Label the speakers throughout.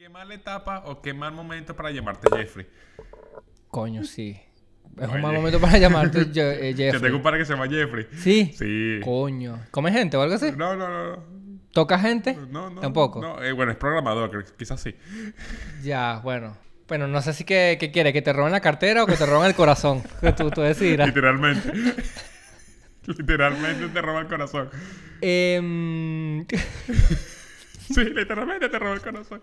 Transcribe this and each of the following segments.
Speaker 1: ¿Qué mala etapa o qué mal momento para llamarte Jeffrey?
Speaker 2: Coño, sí. Es
Speaker 1: Oye.
Speaker 2: un mal momento para llamarte Je- eh,
Speaker 1: Que tengo
Speaker 2: Jeffrey.
Speaker 1: un par que se llama Jeffrey.
Speaker 2: Sí.
Speaker 1: Sí.
Speaker 2: Coño. ¿Come gente o algo así?
Speaker 1: No, no, no. no.
Speaker 2: ¿Toca gente?
Speaker 1: No, no.
Speaker 2: Tampoco.
Speaker 1: No, eh, bueno, es programador, quizás sí.
Speaker 2: Ya, bueno. Bueno, no sé si que, que quiere, que te roben la cartera o que te roben el corazón. Que tú, tú decidirás.
Speaker 1: Literalmente. literalmente te roba el corazón.
Speaker 2: Em,
Speaker 1: Sí, literalmente te roba el corazón.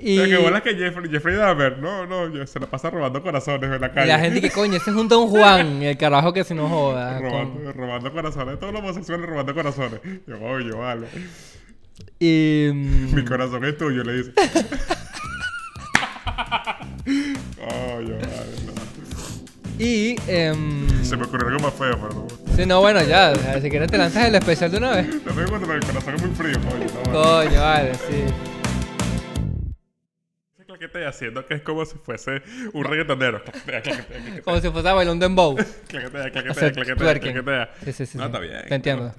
Speaker 2: y,
Speaker 1: O sea, que bolas que Jeffrey, Jeffrey Dahmer, no, no, yo- se la pasa robando corazones en la
Speaker 2: y
Speaker 1: calle.
Speaker 2: la gente que coño, ese es un Don Juan, el carajo que si no joda. con-
Speaker 1: robando, corazones, todos los homosexuales robando corazones. Yo, oye, vale.
Speaker 2: Y, mm,
Speaker 1: Mi corazón es tuyo, le dice. Oye, vale. no.
Speaker 2: Y em,
Speaker 1: Se me ocurrió algo más feo, pero no.
Speaker 2: sí, no, bueno, ya, o sea, si quieres te lanzas el especial de una vez.
Speaker 1: No me cuando el corazón es muy frío, vale.
Speaker 2: Coño, vale, sí.
Speaker 1: Ese claquetea haciendo que es como si fuese un reggaetonero. Claquetea, claquetea, claquetea.
Speaker 2: Como si fuese a bailar un dembow.
Speaker 1: Claquetea, claquetea,
Speaker 2: O sea,
Speaker 1: claquetea, claquetea.
Speaker 2: Sí, sí, sí.
Speaker 1: No,
Speaker 2: sí.
Speaker 1: está bien.
Speaker 2: Te entiendo.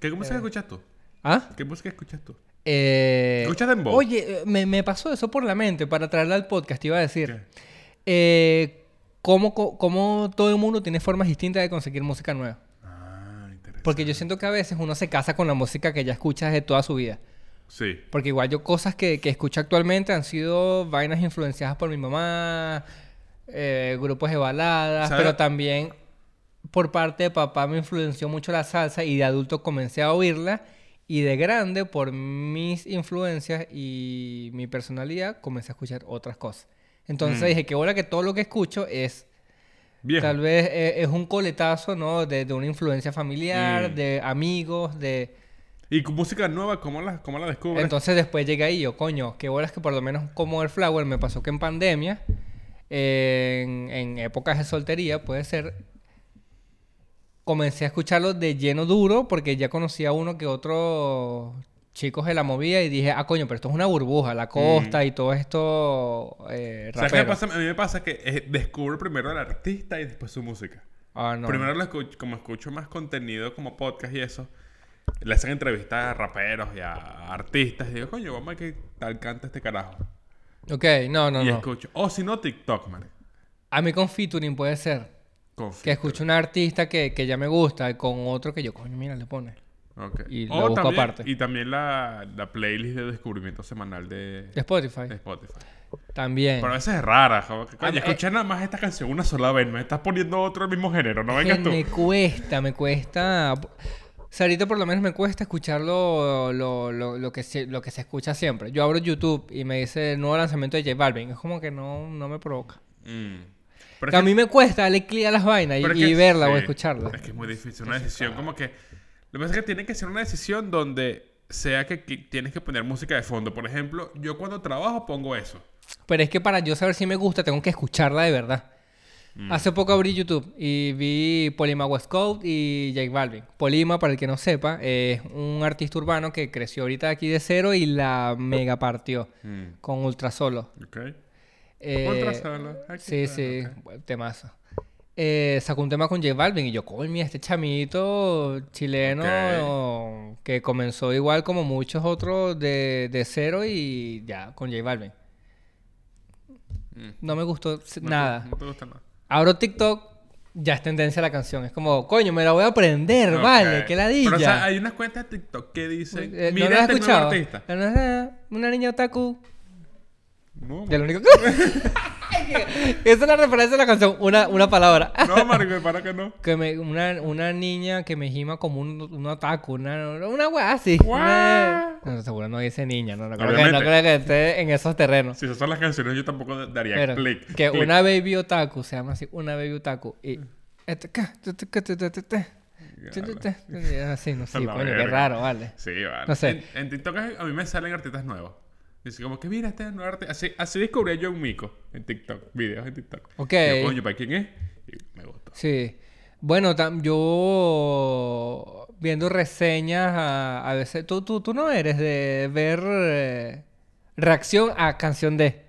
Speaker 1: ¿Qué música escuchas tú?
Speaker 2: ¿Ah?
Speaker 1: ¿Qué música escuchas tú?
Speaker 2: Eh,
Speaker 1: ¿Escuchas dembow?
Speaker 2: Oye, eh, me, me pasó eso por la mente para traerla al podcast, iba a decir.
Speaker 1: ¿Qué?
Speaker 2: Eh, ¿cómo, cómo todo el mundo tiene formas distintas de conseguir música nueva?
Speaker 1: Ah, interesante.
Speaker 2: Porque yo siento que a veces uno se casa con la música que ya escucha desde toda su vida.
Speaker 1: Sí.
Speaker 2: Porque igual yo cosas que, que escucho actualmente han sido vainas influenciadas por mi mamá, eh, grupos de baladas,
Speaker 1: ¿Sabe?
Speaker 2: pero también por parte de papá me influenció mucho la salsa y de adulto comencé a oírla y de grande por mis influencias y mi personalidad comencé a escuchar otras cosas. Entonces
Speaker 1: Mm.
Speaker 2: dije que ahora que todo lo que escucho es
Speaker 1: Viejo.
Speaker 2: tal vez eh, es un coletazo, ¿no? De, de una influencia familiar,
Speaker 1: Mm.
Speaker 2: de amigos, de...
Speaker 1: ¿Y música nueva cómo la, cómo la descubres?
Speaker 2: Entonces después llegué ahí yo, coño, qué bolas que por lo menos como el Flower me pasó que en pandemia, en, en épocas de soltería, puede ser, comencé a escucharlo de lleno duro porque ya conocía uno que otro chicos de la movida y dije, ah, coño, pero esto es una burbuja, la costa y todo esto eh,
Speaker 1: ¿Sabes qué pasa? A mí me pasa que eh, descubro primero al artista y después su música.
Speaker 2: Ah, no.
Speaker 1: Primero lo escucho, como escucho más contenido como podcast y eso, le hacen entrevistas a raperos y a artistas. Y digo, coño, vamos a qué tal canta este carajo.
Speaker 2: Ok, no, no,
Speaker 1: y
Speaker 2: no.
Speaker 1: escucho. O si no, TikTok, man.
Speaker 2: A mí con featuring puede ser
Speaker 1: Con
Speaker 2: que escucho un artista que, que ya me gusta y con otro que yo, coño, mira, le pone.
Speaker 1: Ok.
Speaker 2: y lo busco
Speaker 1: también-
Speaker 2: aparte.
Speaker 1: Y también la, la playlist de descubrimiento semanal de,
Speaker 2: De Spotify.
Speaker 1: de Spotify.
Speaker 2: También.
Speaker 1: Pero a veces es rara.
Speaker 2: Ah,
Speaker 1: Coño,
Speaker 2: eh.
Speaker 1: escuché nada más esta canción una sola vez. Me estás poniendo otro del mismo género. No vengas tú.
Speaker 2: me cuesta, me cuesta. O sea, ahorita por lo menos me cuesta escuchar lo, lo, lo, lo que, se, lo que se escucha siempre. Yo abro YouTube y me dice el nuevo lanzamiento de J Balvin. Es como que no, no me provoca.
Speaker 1: Mm. Pero
Speaker 2: Que
Speaker 1: es
Speaker 2: a mí me cuesta darle clic a las vainas y, verla o escucharla.
Speaker 1: Es que es muy difícil. Una decisión como que... Lo que pasa es que tiene que ser una decisión donde sea que, tienes que poner música de fondo. Por ejemplo, yo cuando trabajo pongo eso.
Speaker 2: Pero es que para yo saber si me gusta, tengo que escucharla de verdad.
Speaker 1: Mm.
Speaker 2: Hace poco abrí YouTube y vi Polima West Coast y J Balvin. Polima, para el que no sepa, es un artista urbano que creció ahorita aquí de cero y la mega partió
Speaker 1: Mm.
Speaker 2: con Ultra Solo.
Speaker 1: ¿Ok?
Speaker 2: Eh,
Speaker 1: Ultra Solo, aquí
Speaker 2: Sí, sí, temazo. Eh, sacó un tema con J Balvin y yo, coño, mira, este chamito chileno que comenzó igual como muchos otros de, de cero y ya, con J Balvin.
Speaker 1: Mm.
Speaker 2: No me gustó
Speaker 1: No
Speaker 2: nada.
Speaker 1: no te gusta nada.
Speaker 2: Abro TikTok, ya es tendencia la canción. Es como, coño, me la voy a aprender, vale,
Speaker 1: Ok.
Speaker 2: qué ladilla.
Speaker 1: Pero, o sea, hay unas cuentas de TikTok que dicen...
Speaker 2: Eh, ¿no
Speaker 1: Mira
Speaker 2: has
Speaker 1: este nuevo
Speaker 2: escuchado?
Speaker 1: artista.
Speaker 2: No, no, no, Una niña otaku.
Speaker 1: No,
Speaker 2: único es una referencia de la canción, una, una palabra.
Speaker 1: no, marico, para que no.
Speaker 2: Que me, una, una niña que me gima como un, un ataco, una, una weá así. Una... No, seguro no dice niña, no, no, creo que, no creo que esté en esos terrenos.
Speaker 1: Si esas son las canciones, yo tampoco daría
Speaker 2: Pero,
Speaker 1: click.
Speaker 2: Que
Speaker 1: click.
Speaker 2: una baby otaku, se llama así, una baby otaku. Y... Así, no sé, sí, qué raro, vale.
Speaker 1: Sí, vale.
Speaker 2: No sé.
Speaker 1: En, en TikTok a mí me salen artistas nuevos. Dice como que mira este nuevo artista. Así, así descubrí a John Mico en TikTok. Videos en TikTok.
Speaker 2: Ok.
Speaker 1: Y yo, coño, ¿para quién es? Y me gustó.
Speaker 2: Sí. Bueno, tam- yo viendo reseñas a, a veces. Tú, tú, tú no eres de ver eh, reacción a canción de.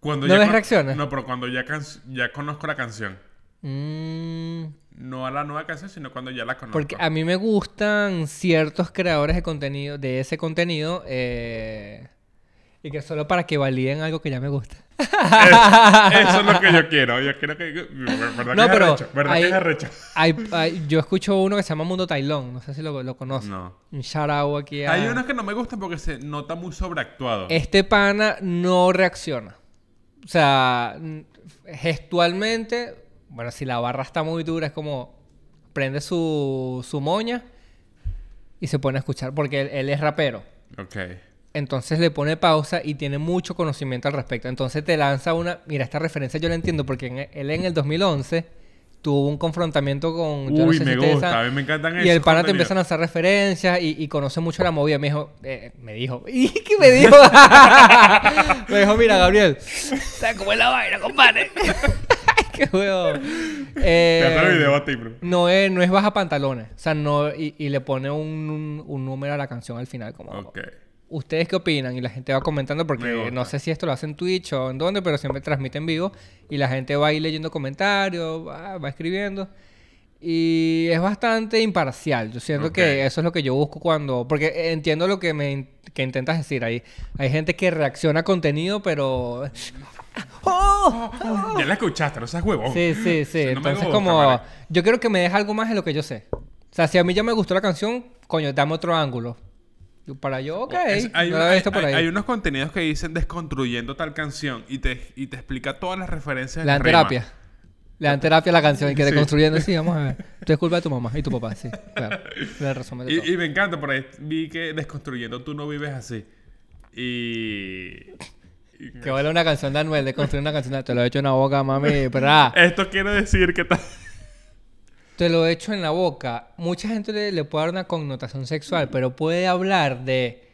Speaker 1: Cuando
Speaker 2: ¿No
Speaker 1: ya
Speaker 2: ves reacciones?
Speaker 1: No, pero cuando ya, can- ya conozco la canción.
Speaker 2: Mm,
Speaker 1: No a la nueva canción, sino cuando ya la conozco.
Speaker 2: porque a mí me gustan ciertos creadores de contenido, de ese contenido, eh, Y que solo para que validen algo que ya me gusta.
Speaker 1: Eso es lo que yo quiero. Yo quiero que. ¿Verdad
Speaker 2: No,
Speaker 1: que
Speaker 2: pero
Speaker 1: es arrecho? ¿Verdad
Speaker 2: hay-
Speaker 1: que es arrecho?
Speaker 2: Hay- hay- yo escucho uno que se llama Mundo Tailón. No sé si lo, lo conoces.
Speaker 1: No.
Speaker 2: Un shout out aquí a...
Speaker 1: Hay unos que no me gustan porque se nota muy sobreactuado.
Speaker 2: Este pana no reacciona. O sea, gestualmente, bueno, si la barra está muy dura, es como prende su, su moña y se pone a escuchar, porque él, él es rapero.
Speaker 1: Ok.
Speaker 2: Entonces le pone pausa y tiene mucho conocimiento al respecto. Entonces te lanza una... Mira, esta referencia yo la entiendo porque en- él en el 2011 tuvo un confrontamiento con... yo no
Speaker 1: Uy,
Speaker 2: sé
Speaker 1: me
Speaker 2: si
Speaker 1: gusta. A mí me encantan
Speaker 2: y el pana te empieza a lanzar referencias y, y conoce mucho la movida. Me dijo, eh, me dijo, ¿y qué me dijo? me dijo, mira, Gabriel, ¿sabes cómo es la vaina, compadre? qué huevo.
Speaker 1: Te hace el
Speaker 2: Eh,
Speaker 1: video a ti, bro.
Speaker 2: no es, no es baja pantalones. O sea, no, y, y le pone un, un- un número a la canción al final, como.
Speaker 1: Ok.
Speaker 2: ¿Ustedes qué opinan? Y la gente va comentando
Speaker 1: Me
Speaker 2: porque no sé si esto lo hace en Twitch o en dónde, pero siempre transmite en vivo. Y la gente va ahí leyendo comentarios, va, va escribiendo. Y es bastante imparcial. Yo siento que eso es lo que yo busco cuando... Porque entiendo lo que me que intentas decir ahí. Hay gente que reacciona a contenido, pero... ¡Oh!
Speaker 1: Ya la escuchaste, no seas huevón.
Speaker 2: Sí, sí, sí.
Speaker 1: no
Speaker 2: Entonces
Speaker 1: gusta,
Speaker 2: como... Yo quiero que me deje algo más de lo que yo sé. O sea, si a mí ya me gustó la canción, coño, dame otro ángulo. Para yo, ok.
Speaker 1: Es- hay,
Speaker 2: no la
Speaker 1: unos contenidos que dicen desconstruyendo tal canción y te, y te explica todas las referencias.
Speaker 2: Le dan
Speaker 1: en rima.
Speaker 2: terapia. Le dan terapia a la canción y que deconstruyendo. Sí, vamos a ver. Esto es culpa de tu mamá y tu papá, sí. Claro. Le resumen de todo.
Speaker 1: Y, me encanta, por ahí vi que desconstruyendo tú no vives así. Y.
Speaker 2: Que vale una canción de Anuel, de construir una canción de te lo he hecho en la boca, mami, pero ah,
Speaker 1: Esto quiere decir que
Speaker 2: te lo he hecho en la boca. Mucha gente le, le puede dar una connotación sexual, pero puede hablar de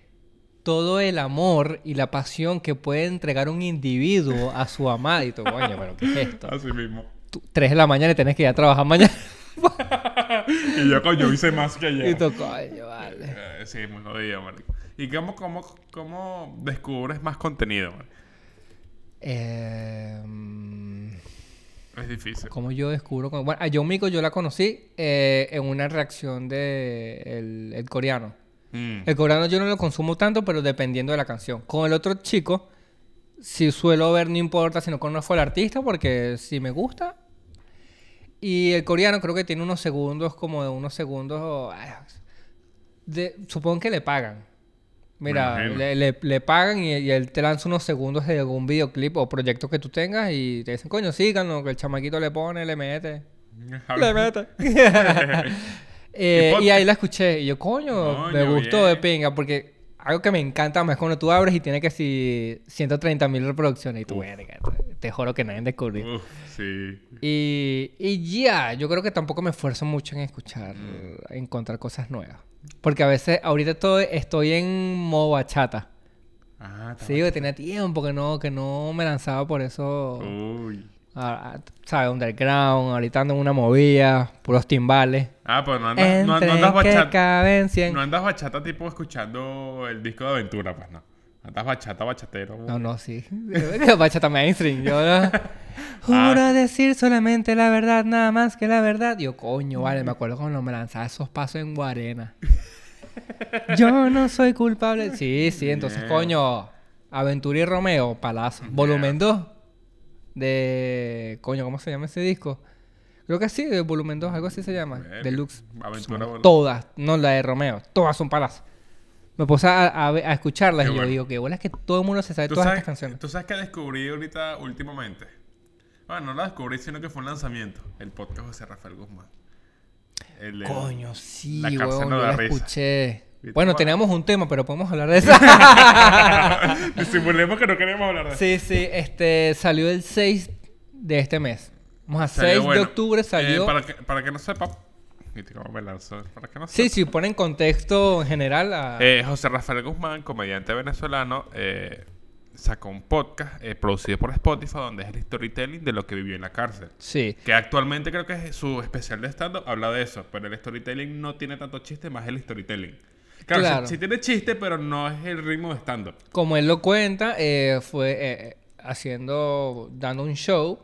Speaker 2: todo el amor y la pasión que puede entregar un individuo a su amada. Y tú, coño, pero ¿qué es esto?
Speaker 1: así mismo.
Speaker 2: Tú, tres de la mañana y tenés que ir a trabajar mañana.
Speaker 1: Y yo, coño, hice más que ayer.
Speaker 2: y tú, coño, vale.
Speaker 1: Eh, sí, muy jodido, marico. ¿Y cómo, cómo, cómo descubres más contenido, marico?
Speaker 2: Eh,
Speaker 1: Es difícil.
Speaker 2: ¿Cómo yo descubro? con- Bueno, a John Mico yo la conocí eh, en una reacción de el, el coreano.
Speaker 1: Mm.
Speaker 2: El coreano yo no lo consumo tanto, pero dependiendo de la canción. Con el otro chico, si suelo ver, no importa si no conozco al artista, porque si me gusta. Y el coreano creo que tiene unos segundos, como de unos segundos. de- supongo que le pagan. Mira, le, le- le pagan y, y él te lanza unos segundos de algún videoclip o proyecto que tú tengas y te dicen, coño, síganlo, que el chamaquito le pone, le mete. Le mete. Eh,
Speaker 1: ¿Y
Speaker 2: ahí la escuché. Y yo, coño, me gustó de pinga. Porque algo que me encanta más cuando tú abres y tiene que si 130 mil reproducciones. Y tú, verga, te, juro que nadie descubrió.
Speaker 1: Uf, sí.
Speaker 2: Y, y ya, yo creo que tampoco me esfuerzo mucho en escuchar,
Speaker 1: Mm.
Speaker 2: en encontrar cosas nuevas. Porque a veces, ahorita estoy, estoy en modo bachata.
Speaker 1: Ah,
Speaker 2: Sí, que tenía tiempo que no, que no me lanzaba por eso.
Speaker 1: Uy.
Speaker 2: a- a- ¿Sabes? Underground, ahorita ando en una movida, puros timbales.
Speaker 1: Ah, pues no andas, no, andas bachata. No andas bachata tipo escuchando el disco de aventura, pues no. Andas bachata, bachatero.
Speaker 2: No, no, sí. Bachata mainstream. Yo no. Juro
Speaker 1: Ah.
Speaker 2: decir solamente la verdad, nada más que la verdad. Yo, coño, vale, me acuerdo cuando me lanzaba esos pasos en Guarena. Yo no soy culpable. Sí, sí, entonces,
Speaker 1: Bien.
Speaker 2: coño. Aventura y Romeo, Palazo. Volumen 2. De. Coño, ¿cómo se llama ese disco? Creo que sí, de volumen 2, algo así se llama. Deluxe.
Speaker 1: Aventura,
Speaker 2: Todas, no la de Romeo, todas son Palazo. Me puse a, a, a escucharlas
Speaker 1: Qué
Speaker 2: y yo digo que bolas que todo el mundo se sabe
Speaker 1: ¿Tú
Speaker 2: todas
Speaker 1: sabes,
Speaker 2: estas canciones.
Speaker 1: ¿Tú sabes que descubrí ahorita últimamente? Bueno, no la descubrí, sino que fue un lanzamiento. El podcast de José Rafael Guzmán. El
Speaker 2: Coño, sí,
Speaker 1: La cárcel
Speaker 2: huevón,
Speaker 1: no
Speaker 2: yo la escuché. Bueno,
Speaker 1: Bueno.
Speaker 2: teníamos un tema, pero podemos hablar de eso.
Speaker 1: Disimulemos que no queremos hablar de eso.
Speaker 2: sí, sí, este salió el 6 de este mes. Vamos a
Speaker 1: Salió
Speaker 2: 6 de octubre salió.
Speaker 1: Eh, para, que, para que no sepa... Me lanzo, Para que no
Speaker 2: Sí, sí, pone en contexto en general a...
Speaker 1: Eh, José Rafael Guzmán, comediante venezolano, eh, sacó un podcast eh, producido por Spotify donde es el storytelling de lo que vivió en la cárcel.
Speaker 2: Sí.
Speaker 1: Que actualmente creo que es su especial de stand-up habla de eso, pero el storytelling no tiene tanto chiste, más el storytelling. Claro, sí-
Speaker 2: Claro.
Speaker 1: Sí, tiene chiste, pero no es el ritmo de stand-up.
Speaker 2: Como él lo cuenta, eh, fue eh, haciendo, dando un show,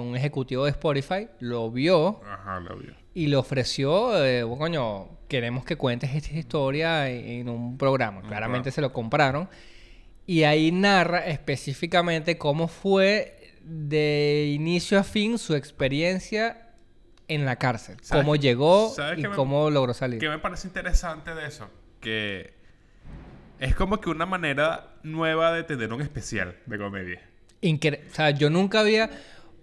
Speaker 2: un ejecutivo de Spotify lo vio
Speaker 1: Ajá, lo vio.
Speaker 2: Y le ofreció, eh, bueno, coño, queremos que cuentes esta historia en, un programa. Claramente
Speaker 1: programa.
Speaker 2: se lo compraron. Y ahí narra específicamente cómo fue de inicio a fin su experiencia en la cárcel.
Speaker 1: ¿Sabes
Speaker 2: Cómo llegó y
Speaker 1: qué me-
Speaker 2: cómo logró salir.
Speaker 1: ¿Qué me parece interesante de eso? Que es como que una manera nueva de tener un especial de comedia.
Speaker 2: Incre- o sea, yo nunca había...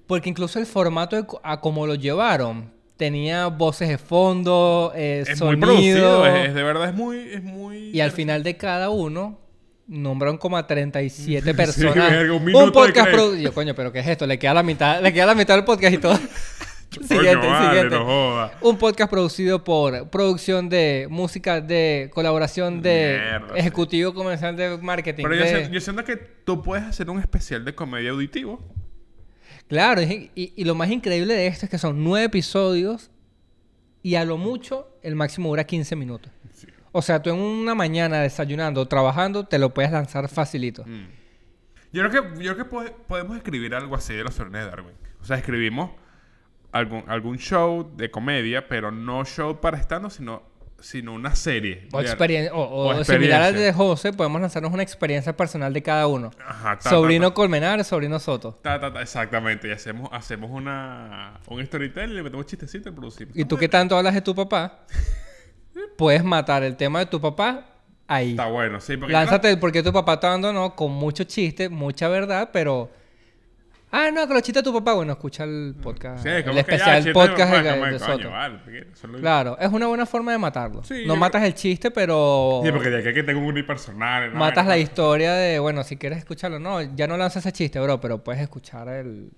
Speaker 2: Porque incluso el formato de a como lo llevaron tenía voces de fondo, eh,
Speaker 1: Es
Speaker 2: sonido...
Speaker 1: muy producido, es, es de verdad, es muy... Es muy
Speaker 2: Y al final de cada uno nombraron como a 37 personas.
Speaker 1: verga, un de
Speaker 2: podcast producido. Coño, pero ¿qué es esto? Le queda la mitad, le queda la mitad del podcast y todo.
Speaker 1: Coño,
Speaker 2: siguiente,
Speaker 1: vale,
Speaker 2: siguiente.
Speaker 1: no joda.
Speaker 2: Un podcast producido por producción de música de colaboración de
Speaker 1: Mierda,
Speaker 2: ejecutivo comercial de marketing.
Speaker 1: Pero
Speaker 2: de-
Speaker 1: yo siento que tú puedes hacer un especial de comedia auditivo.
Speaker 2: Claro, y, lo más increíble de esto es que son nueve episodios y a lo mucho el máximo dura 15 minutos.
Speaker 1: Sí.
Speaker 2: O sea, tú en una mañana desayunando o trabajando te lo puedes lanzar facilito.
Speaker 1: Mm. Yo creo que, yo creo que pode- podemos escribir algo así de los Fernes de Darwin. O sea, escribimos algún, algún show de comedia, pero no show para estando, sino, sino una serie.
Speaker 2: O, experien- o, o
Speaker 1: o
Speaker 2: similar al de. José, podemos lanzarnos una experiencia personal de cada uno.
Speaker 1: Ajá, ta,
Speaker 2: sobrino
Speaker 1: ta,
Speaker 2: Colmenar, sobrino Soto.
Speaker 1: ta, ta, ta, exactamente. Y hacemos, hacemos una, un storytelling, le metemos chistecito y producimos.
Speaker 2: Y tú que tanto hablas de tu papá, puedes matar el tema de tu papá ahí.
Speaker 1: Está bueno, sí. Porque
Speaker 2: Lánzate el por qué tu papá te abandonó con mucho chiste, mucha verdad, pero... Ah, no, que lo chiste tu papá. Bueno, escucha el podcast.
Speaker 1: Sí, es
Speaker 2: el
Speaker 1: ya,
Speaker 2: especial
Speaker 1: de
Speaker 2: podcast de,
Speaker 1: como
Speaker 2: de Soto.
Speaker 1: vale, lo-
Speaker 2: Claro, es una buena forma de matarlo.
Speaker 1: Sí,
Speaker 2: no matas el chiste, pero...
Speaker 1: Sí, porque de aquí que tengo un unipersonal. ¿no?
Speaker 2: Matas la historia de, bueno, si quieres escucharlo, no, ya no lanzas ese chiste, bro, pero puedes escuchar el,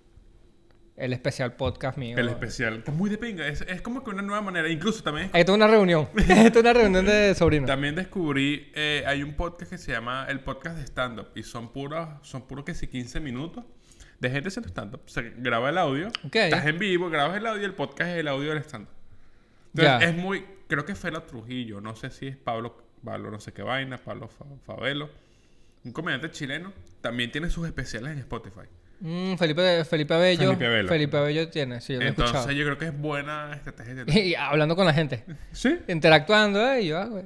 Speaker 2: el especial podcast mío.
Speaker 1: El especial. Está muy de pinga. Es, es como que una nueva manera. Incluso también,
Speaker 2: Ahí está una reunión. Esta es una reunión de sobrinos.
Speaker 1: también descubrí... eh, hay un podcast que se llama el podcast de stand-up. Y son puros, son puros que sí 15 minutos de gente haciendo stand-up. Se graba el audio. Estás en vivo, grabas el audio y el podcast es el audio del stand-up. Entonces, es muy... Creo que Fela Trujillo. No sé si es Pablo... Pablo no sé qué vaina. Pablo Fa- Favelo. Un comediante chileno. También tiene sus especiales en Spotify.
Speaker 2: Mm, Felipe, Felipe Abello.
Speaker 1: Felipe Abello.
Speaker 2: Felipe Abello tiene, sí, yo lo he
Speaker 1: Entonces
Speaker 2: escuchado.
Speaker 1: yo creo que es buena estrategia.
Speaker 2: Y hablando con la gente.
Speaker 1: Sí,
Speaker 2: Interactuando, eh, y yo, ah, güey.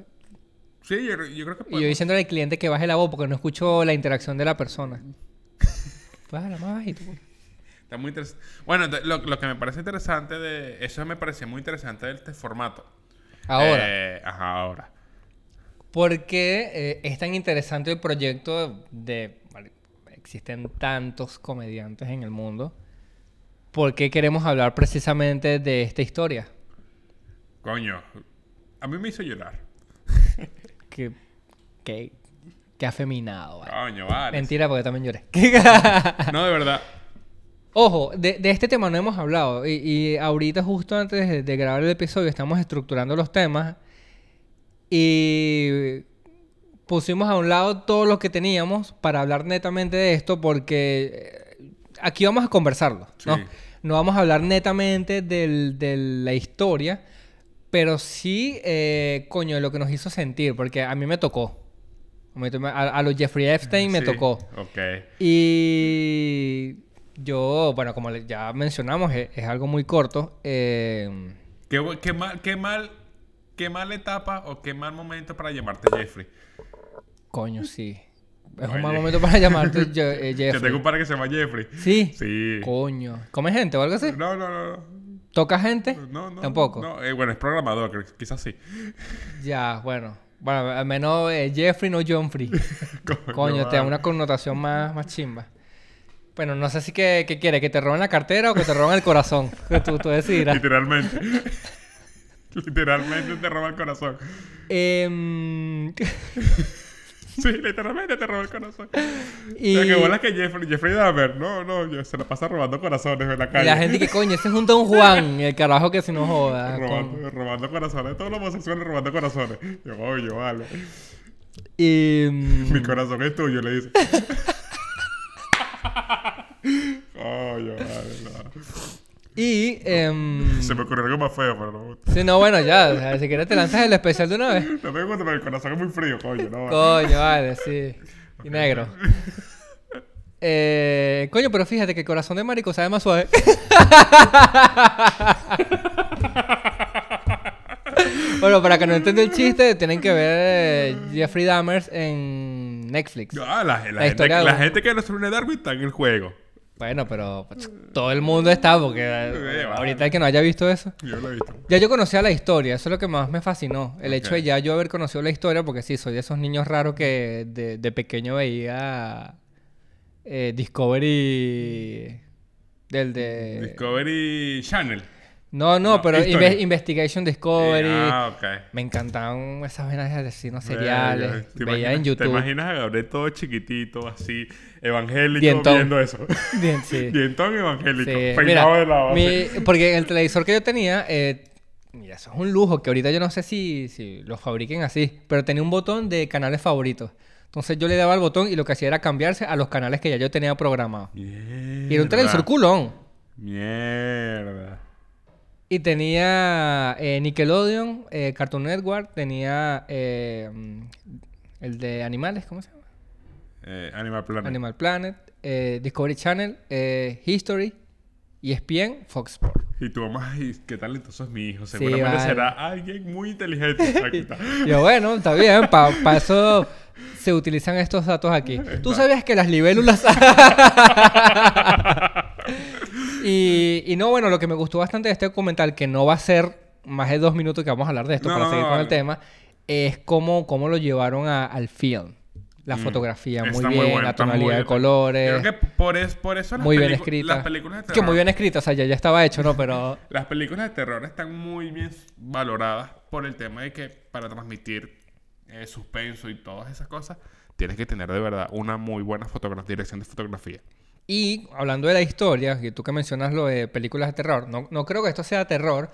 Speaker 1: sí, yo, yo creo que
Speaker 2: Y yo
Speaker 1: podemos-
Speaker 2: diciéndole al cliente que baje la voz porque no escucho la interacción de la persona. Bájala más bajito. pues.
Speaker 1: Está muy interesante. Bueno, lo, lo que me parece interesante de... Eso me parecía muy interesante de este formato.
Speaker 2: Ahora,
Speaker 1: Eh, ajá, ahora.
Speaker 2: ¿por qué eh, es tan interesante el proyecto de... vale, existen tantos comediantes en el mundo. ¿Por qué queremos hablar precisamente de esta historia?
Speaker 1: Coño. A mí me hizo llorar.
Speaker 2: Que... Que... Que afeminado, vale.
Speaker 1: Coño, vale.
Speaker 2: Mentira, porque también lloré.
Speaker 1: No, de verdad.
Speaker 2: Ojo, de, de este tema no hemos hablado. Y, y ahorita, justo antes de, de grabar el episodio, estamos estructurando los temas. Y pusimos a un lado todo lo que teníamos para hablar netamente de esto, porque eh, aquí vamos a conversarlo, ¿no?
Speaker 1: Sí.
Speaker 2: No vamos a hablar netamente del- de la historia, pero sí, eh, coño, de lo que nos hizo sentir, porque a mí me tocó. A, a los Jeffrey Epstein me
Speaker 1: Sí,
Speaker 2: tocó.
Speaker 1: Ok.
Speaker 2: Y yo, bueno, como ya mencionamos, es, es algo muy corto. eh,
Speaker 1: ¿Qué, qué mal, qué mal, qué mala etapa o qué mal momento para llamarte Jeffrey.
Speaker 2: coño, sí. Es
Speaker 1: Oye.
Speaker 2: un mal momento para llamarte Je- eh,
Speaker 1: Que tengo
Speaker 2: Jeffrey.
Speaker 1: un par que se llama Jeffrey.
Speaker 2: Sí.
Speaker 1: Sí.
Speaker 2: Coño. ¿Come gente o algo así?
Speaker 1: No, no, no. no.
Speaker 2: ¿Toca gente?
Speaker 1: No, no.
Speaker 2: Tampoco.
Speaker 1: No, eh, bueno, es programador, quizás sí.
Speaker 2: Ya, bueno. Bueno, al menos eh, Jeffrey, no John Free.
Speaker 1: Coño,
Speaker 2: te da una connotación más, más chimba. Bueno, no sé si que, que quiere, que te roben la cartera o que te roben el corazón. Que tú, tú decidirás.
Speaker 1: Literalmente. literalmente te roba el corazón.
Speaker 2: Em,
Speaker 1: Sí, literalmente te roba el corazón.
Speaker 2: y,
Speaker 1: Pero que bolas que Jeffrey, Jeffrey Dahmer, no, no, se la pasa robando corazones en la
Speaker 2: y
Speaker 1: calle.
Speaker 2: la gente que coño, ese es un Don Juan, el carajo que si no joda. con-
Speaker 1: robando, corazones, todos los homosexuales robando corazones. Yo, oye, vale.
Speaker 2: Y, mm,
Speaker 1: Mi corazón es tuyo, le dice. Oye, vale, no.
Speaker 2: Y em,
Speaker 1: Se me ocurrió algo más feo, pero no.
Speaker 2: sí, no, bueno, ya, o sea, si quieres te lanzas el especial de una vez.
Speaker 1: No me gusta, pero el corazón es muy frío, coño, no. vale.
Speaker 2: Coño, vale, sí. Y negro. Eh, coño, pero fíjate que el corazón de marico sabe más suave. bueno, para que no entiendan el chiste, tienen que ver eh, Jeffrey Dahmer en Netflix.
Speaker 1: Ah, la, la gente, la gente que no es Darwin está en el juego.
Speaker 2: Bueno, pero pues, todo el mundo está, porque eh, ahorita el que no haya visto eso.
Speaker 1: Yo lo he visto.
Speaker 2: Ya yo conocía la historia, eso es lo que más me fascinó. El hecho de ya yo haber conocido la historia, porque sí, soy de esos niños raros que de, de pequeño veía eh, Discovery. Del de.
Speaker 1: Discovery Channel.
Speaker 2: No, no,
Speaker 1: No,
Speaker 2: pero. Inve- Investigation Discovery.
Speaker 1: Ah, ok.
Speaker 2: Me encantaban esas venas de asesinos seriales.
Speaker 1: ¿te
Speaker 2: Veía
Speaker 1: imaginas-
Speaker 2: en
Speaker 1: ¿Te
Speaker 2: YouTube.
Speaker 1: imaginas a Gabriel todo chiquitito, así, evangélico,
Speaker 2: Dientón.
Speaker 1: viendo eso?
Speaker 2: Bien, sí.
Speaker 1: Dientón evangélico,
Speaker 2: Sí,
Speaker 1: peinado
Speaker 2: mira,
Speaker 1: de lado.
Speaker 2: mi- porque el televisor que yo tenía, eh, mira, eso es un lujo, que ahorita yo no sé si, si lo fabriquen así, pero tenía un botón de canales favoritos. Entonces yo le daba al botón y lo que hacía era cambiarse a los canales que ya yo tenía programados. Y era un televisor culón.
Speaker 1: Mierda.
Speaker 2: Y tenía eh, Nickelodeon, eh, Cartoon Network, tenía eh, mm, el de animales, ¿cómo se llama?
Speaker 1: Eh, Animal Planet.
Speaker 2: Animal Planet, Discovery Channel, History, ESPN, Fox Sports.
Speaker 1: Y tu mamá, qué talentoso es mi hijo. Seguramente
Speaker 2: vale.
Speaker 1: será alguien muy inteligente.
Speaker 2: Yo, bueno, está bien, para eso se utilizan estos datos aquí. ¿Tú sabías que las libélulas... y, y no, bueno, lo que me gustó bastante de este documental, que no va a ser más de dos minutos que vamos a hablar de esto
Speaker 1: No,
Speaker 2: para seguir con el tema, es cómo, cómo lo llevaron a- al film. La fotografía muy
Speaker 1: Mm. Está
Speaker 2: bien,
Speaker 1: bueno,
Speaker 2: la
Speaker 1: muy
Speaker 2: tonalidad de colores,
Speaker 1: Creo que por, es, por eso las,
Speaker 2: muy bien escrita.
Speaker 1: las películas de
Speaker 2: Que
Speaker 1: terror.
Speaker 2: muy bien escrita, o sea, ya, ya estaba hecho, ¿no? Pero...
Speaker 1: Las películas de terror están muy bien valoradas por el tema de que para transmitir eh, suspenso y todas esas cosas, tienes que tener de verdad una muy buena dirección de fotografía.
Speaker 2: Y hablando de la historia, y tú que mencionas lo de películas de terror, no, no creo que esto sea terror,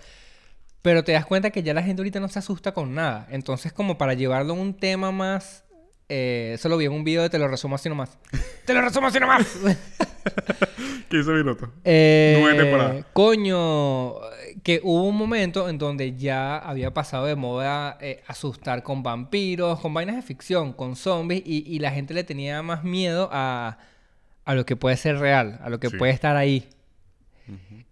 Speaker 2: pero te das cuenta que ya la gente ahorita no se asusta con nada. Entonces, como para llevarlo a un tema más... Eh, eso lo vi en un video de Te lo resumo así nomás. ¡Te lo resumo así nomás!
Speaker 1: 15 minutos.
Speaker 2: Eh,
Speaker 1: Nueve temporadas.
Speaker 2: Coño, que hubo un momento en donde ya había pasado de moda eh, asustar con vampiros, con vainas de ficción, con zombies, y, y la gente le tenía más miedo a, a lo que puede ser real, a lo que
Speaker 1: Sí.
Speaker 2: puede estar ahí.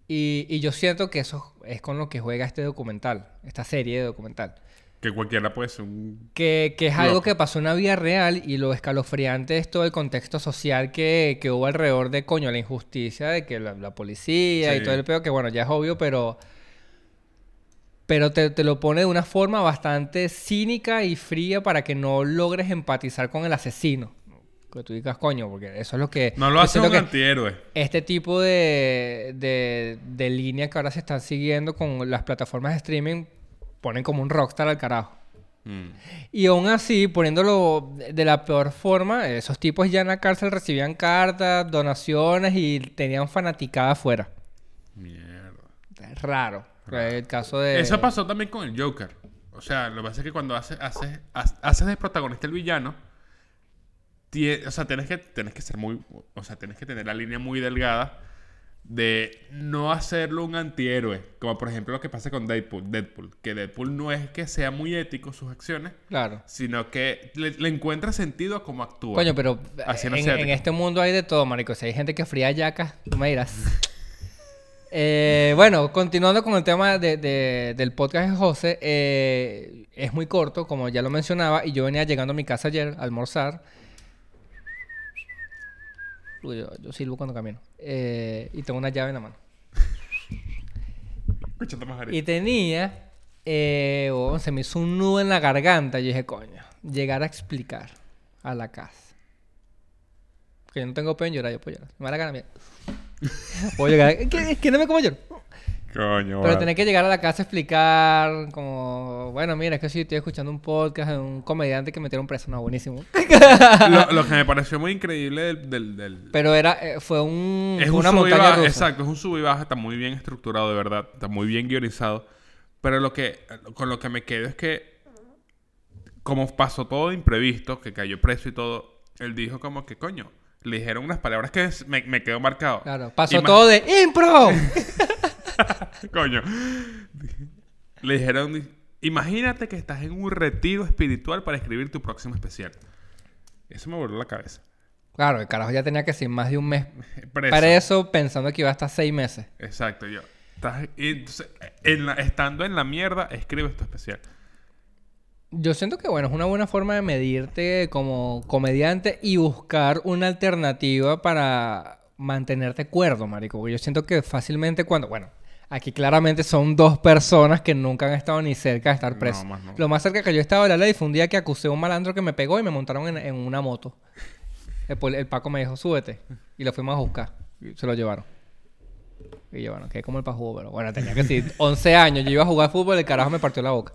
Speaker 2: y, y yo siento que eso es con lo que juega este documental, esta serie de documental.
Speaker 1: Que cualquiera puede ser un...
Speaker 2: Que, que es algo que pasó en la vida real y lo escalofriante es todo el contexto social que, que hubo alrededor de, coño, la injusticia de que la, la policía y todo el peor, que bueno, ya es obvio, pero... Pero te, te lo pone de una forma bastante cínica y fría para que no logres empatizar con el asesino. Que tú digas, coño, porque eso es lo que...
Speaker 1: No lo hace un
Speaker 2: que
Speaker 1: antihéroe.
Speaker 2: este tipo de, de, de línea que ahora se están siguiendo con las plataformas de streaming ponen como un rockstar al carajo.
Speaker 1: Mm.
Speaker 2: Y aún así, poniéndolo de- la peor forma, esos tipos ya en la cárcel recibían cartas, donaciones y tenían fanaticada afuera.
Speaker 1: Mierda.
Speaker 2: Es raro. El caso de...
Speaker 1: Eso pasó también con el Joker. O sea, lo que pasa es que cuando haces, haces, ha- haces de protagonista el villano, o sea, tienes que, tienes que ser muy, o sea, tienes que tener la línea muy delgada de no hacerlo un antihéroe, como por ejemplo lo que pasa con Deadpool, Deadpool, que Deadpool no es que sea muy ético sus acciones,
Speaker 2: Claro.
Speaker 1: sino que le, le encuentra sentido a cómo actúa.
Speaker 2: Coño, pero en, este mundo hay de todo, marico. Si hay gente que fría yacas, tú me dirás. Eh, bueno, continuando con el tema de- de- del podcast de José, eh, es muy corto, como ya lo mencionaba, y yo venía llegando a mi casa ayer a almorzar. Yo, yo silbo cuando camino. Eh, y tengo una llave en la mano.
Speaker 1: Más
Speaker 2: Y tenía, eh, oh, se me hizo un nudo en la garganta. Yo dije, coño, llegar a explicar a la casa. Que yo no tengo pena en llorar, yo puedo llorar. Me da la gana, mira. Puedo llegar. ¿Qué, ¿Qué no me como llorar?
Speaker 1: Coño,
Speaker 2: Pero
Speaker 1: vale.
Speaker 2: tener que llegar a la casa a explicar, como, bueno, mira, es que sí, estoy escuchando un podcast de un comediante que metieron preso. No, buenísimo.
Speaker 1: lo, lo que me pareció muy increíble del- del- del,
Speaker 2: Pero era, eh, fue un,
Speaker 1: Es un
Speaker 2: una
Speaker 1: sub y
Speaker 2: montaña
Speaker 1: baja,
Speaker 2: rusa.
Speaker 1: exacto, es un sub y baja, está muy bien estructurado de verdad, está muy bien guionizado. Pero lo que, con lo que me quedo es que, como pasó todo imprevisto, que cayó preso y todo, él dijo como que, coño, le dijeron unas palabras que me, me quedó marcado.
Speaker 2: Claro, pasó
Speaker 1: Ima-
Speaker 2: todo de impro.
Speaker 1: Coño. Le dijeron, imagínate que estás en un retiro espiritual para escribir tu próximo especial. Eso me voló la cabeza.
Speaker 2: claro, el carajo ya tenía que ser más de un mes
Speaker 1: Preso.
Speaker 2: preso pensando que iba hasta seis meses.
Speaker 1: Exacto, yo. Estás, y entonces, en la- estando en la mierda, escribes tu especial.
Speaker 2: Yo siento que, bueno, es una buena forma de medirte como comediante y buscar una alternativa para mantenerte cuerdo, marico. Porque yo siento que fácilmente cuando... Bueno, aquí claramente son dos personas que nunca han estado ni cerca de estar
Speaker 1: No,
Speaker 2: presos.
Speaker 1: más no.
Speaker 2: Lo más cerca que yo estaba de la ley fue un día que acusé a un malandro que me pegó y me montaron en, en una moto. El, el Paco me dijo, súbete. Y lo fuimos a buscar. Y se lo llevaron. Y yo, bueno, quedé como el pajugo, pero bueno, tenía que decir, 11 años, yo iba a jugar fútbol, el carajo me partió la boca.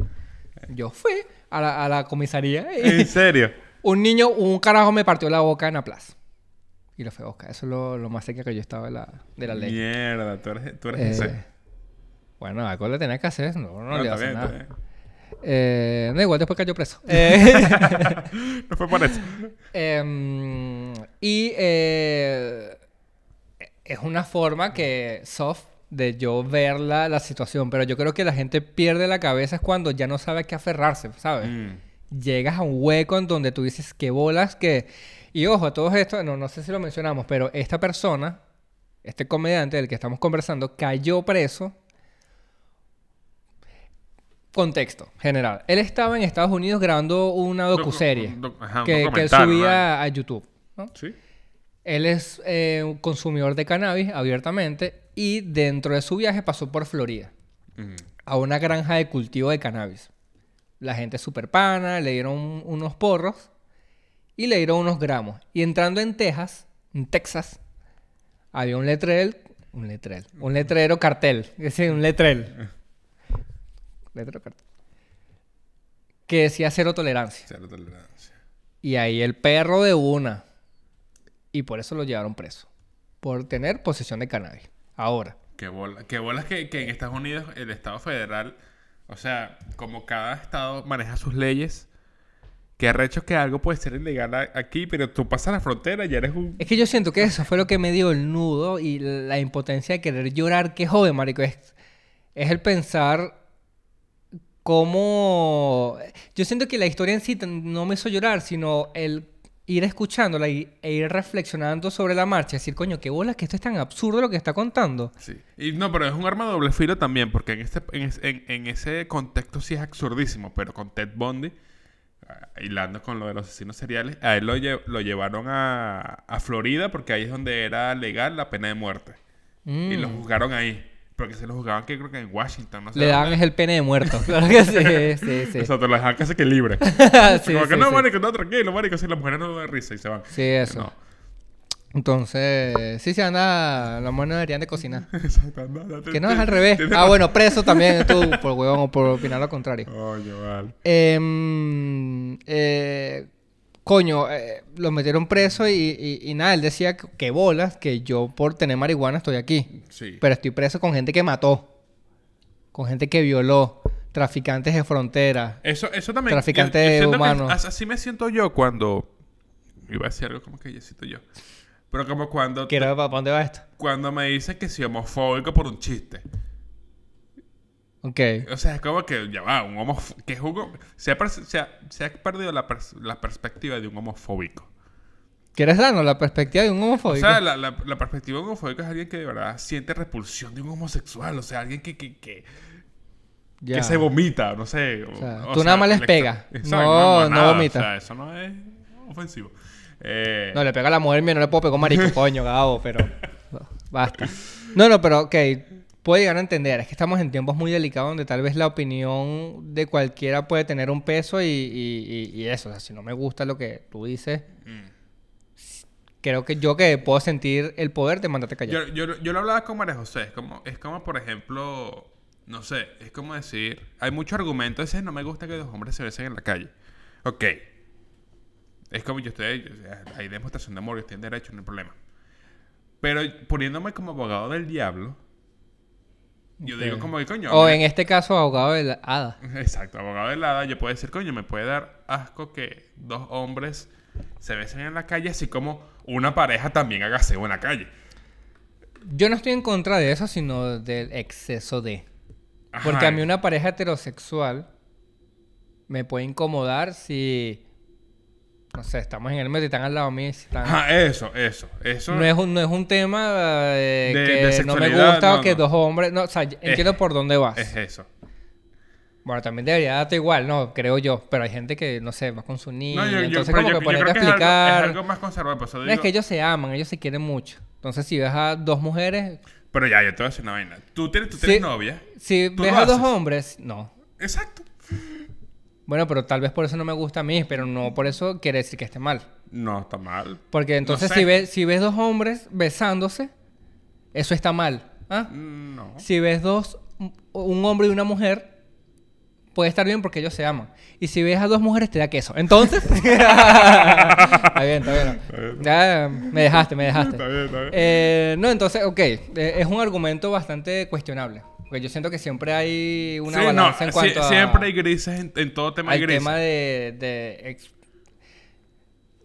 Speaker 2: Yo fui a la, a la comisaría y
Speaker 1: ¿En serio?
Speaker 2: un niño, un carajo me partió la boca en la plaza. Y lo fue a buscar. Eso es lo, lo más cerca que yo estaba de la, de la ley.
Speaker 1: Mierda, tú eres, tú eres
Speaker 2: Eh,
Speaker 1: ese.
Speaker 2: Bueno, algo le tenía que hacer, no, no, le
Speaker 1: bien,
Speaker 2: nada.
Speaker 1: bien.
Speaker 2: Eh, no, igual después cayó preso. Eh,
Speaker 1: No fue por eso.
Speaker 2: Em, y eh, es una forma que soft de yo ver la, la situación, pero yo creo que la gente pierde la cabeza es cuando ya no sabe a qué aferrarse, ¿sabes?
Speaker 1: Mm.
Speaker 2: Llegas a un hueco en donde tú dices que bolas que... Y ojo, a todos esto, no, no sé si lo mencionamos, pero esta persona, este comediante del que estamos conversando, cayó preso. Contexto general. Él estaba en Estados Unidos grabando una
Speaker 1: Docu-
Speaker 2: docuserie
Speaker 1: ajá,
Speaker 2: que, que él subía a YouTube. ¿no?
Speaker 1: Sí.
Speaker 2: Él es eh, un consumidor de cannabis abiertamente y dentro de su viaje pasó por Florida
Speaker 1: Mm.
Speaker 2: a una granja de cultivo de cannabis. La gente super pana, le dieron un- unos porros y le dieron unos gramos. Y entrando en Texas, en Texas, había un letrero, un letrero, un letrero cartel, es decir, un letrel. Letrero cartel. Que decía cero tolerancia.
Speaker 1: Cero tolerancia.
Speaker 2: Y ahí el perro de una. Y por eso lo llevaron preso. Por tener posesión de cannabis. Ahora.
Speaker 1: Qué bola. Qué bolas que, que en Estados Unidos el Estado federal, o sea, como cada estado maneja sus leyes, que arrecho que algo puede ser ilegal aquí, pero tú pasas la frontera y ya eres un...
Speaker 2: Es que yo siento que eso fue lo que me dio el nudo y la impotencia de querer llorar. Que joven, marico. Es, es el pensar cómo... Yo siento que la historia en sí no me hizo llorar, sino el ir escuchándola y, e ir reflexionando sobre la marcha. Decir, coño, qué bolas que esto es tan absurdo lo que está contando.
Speaker 1: Sí. Y no, pero es un arma de doble filo también, porque en, este, en, en- en ese contexto sí es absurdísimo, pero con Ted Bundy, ah, hilando con lo de los asesinos seriales, a él lo, lle- lo llevaron a, a Florida porque ahí es donde era legal la pena de muerte. Y lo
Speaker 2: Mm.
Speaker 1: juzgaron ahí. Porque se lo juzgaban que creo que en Washington, no sé.
Speaker 2: Le
Speaker 1: dónde.
Speaker 2: es el pene de muerto. Claro que sí, sí, sí.
Speaker 1: Exacto, lo dejan casi que libre.
Speaker 2: Sí,
Speaker 1: Como que
Speaker 2: sí,
Speaker 1: no,
Speaker 2: sí.
Speaker 1: marico, no, tranquilo, marico. Si las mujeres no dan risa y se van.
Speaker 2: Sí, eso.
Speaker 1: No.
Speaker 2: Entonces, sí se anda, los monos deberían de cocinar.
Speaker 1: Exacto, no, no,
Speaker 2: Que no es al revés. Ah, bueno, preso también tú, por huevón o por opinar lo contrario.
Speaker 1: Oye, vale.
Speaker 2: Em, eh, coño, eh, los metieron preso y, y- y nada, él decía que, que bolas, que yo por tener marihuana estoy aquí.
Speaker 1: Sí.
Speaker 2: Pero estoy preso con gente que mató, con gente que violó, traficantes de frontera.
Speaker 1: Eso, eso también.
Speaker 2: Traficante
Speaker 1: yo- yo siento que así me siento yo cuando. Iba a decir algo como que yo siento yo. Pero como cuando.
Speaker 2: ¿Qué era, ¿Para dónde va esto?
Speaker 1: Cuando me dicen que soy homofóbico por un chiste.
Speaker 2: Ok.
Speaker 1: O sea, es como que ya va, un homofóbico. Que hom- se, ha, se, ha, se ha perdido la, pers- la perspectiva de un homofóbico.
Speaker 2: ¿Quieres darnos la perspectiva de un
Speaker 1: O
Speaker 2: homofóbico?
Speaker 1: sea, la, la, la perspectiva de un homofóbico es alguien que de verdad siente repulsión de un homosexual. O sea, alguien que, que, que, que se vomita, no sé.
Speaker 2: O sea,
Speaker 1: o
Speaker 2: tú nada más les
Speaker 1: le-
Speaker 2: pegas. No- no
Speaker 1: nada,
Speaker 2: vomita.
Speaker 1: O sea, eso no es ofensivo. Eh,
Speaker 2: No, le pega a la mujer mía, no le puedo pegar un marico, coño, Gabo, pero... no, basta. No, no, pero ok, puede llegar a entender. Es que estamos en tiempos muy delicados donde tal vez la opinión de cualquiera puede tener un peso y, y- y- y eso. O sea, si no me gusta lo que tú dices,
Speaker 1: mm.
Speaker 2: creo que yo que puedo sentir el poder de mandarte callar.
Speaker 1: Yo, yo, yo lo hablaba con María José. Es como, es como, por ejemplo, no sé, es como decir, hay mucho argumento. Ese no me gusta que los hombres se besen en la calle. Ok. Es como yo estoy, o hay demostración de amor, yo estoy en derecho, no hay problema. Pero poniéndome como abogado del diablo, yo digo como que coño.
Speaker 2: O en este caso, abogado de la hada.
Speaker 1: Exacto, abogado del hada, yo puedo decir, coño, me puede dar asco que dos hombres se besen en la calle, así como una pareja también haga aseo en la calle.
Speaker 2: Yo no estoy en contra de eso, sino del exceso de...
Speaker 1: Ajá.
Speaker 2: Porque a mí una pareja heterosexual me puede incomodar si, no sé, estamos en el metro y están al lado mío están...
Speaker 1: Ajá, eso, eso, eso.
Speaker 2: No es, un, no es un tema eh,
Speaker 1: De-
Speaker 2: que
Speaker 1: de
Speaker 2: no me gusta o que
Speaker 1: no.
Speaker 2: dos hombres... No, o sea, entiendo por dónde vas.
Speaker 1: Es eso.
Speaker 2: Bueno, también debería darte igual, ¿no? Creo yo. Pero hay gente que, no sé, va con su niño.
Speaker 1: No, yo,
Speaker 2: entonces, como
Speaker 1: yo-
Speaker 2: que ponerte a
Speaker 1: que es algo,
Speaker 2: explicar.
Speaker 1: es algo más conservador.
Speaker 2: No,
Speaker 1: digo-
Speaker 2: es que ellos se aman, ellos se quieren mucho. Entonces, si ves a dos mujeres,
Speaker 1: Pero ya, yo te voy a decir una vaina. Tú tienes, tú tienes novia.
Speaker 2: si
Speaker 1: ¿Tú
Speaker 2: ves a dos hombres, no.
Speaker 1: Exacto.
Speaker 2: Bueno, pero tal vez por eso no me gusta a mí, pero no por eso quiere decir que esté mal.
Speaker 1: No, está mal.
Speaker 2: Porque entonces
Speaker 1: sé.
Speaker 2: si, ves, si ves dos hombres besándose, eso está mal. ¿ah?
Speaker 1: Mm, No.
Speaker 2: Si ves dos, un hombre y una mujer, puede estar bien porque ellos se aman. Y si ves a dos mujeres, te da queso. Entonces... está bien, está bien. Ya, me dejaste, me dejaste.
Speaker 1: Está bien, está bien.
Speaker 2: Eh, no, entonces, ok. eh, es un argumento bastante cuestionable. Porque yo siento que siempre hay una
Speaker 1: Sí,
Speaker 2: balanza
Speaker 1: no,
Speaker 2: en cuanto a...
Speaker 1: Siempre hay grises en, en todo tema hay grises.
Speaker 2: tema de, de ex-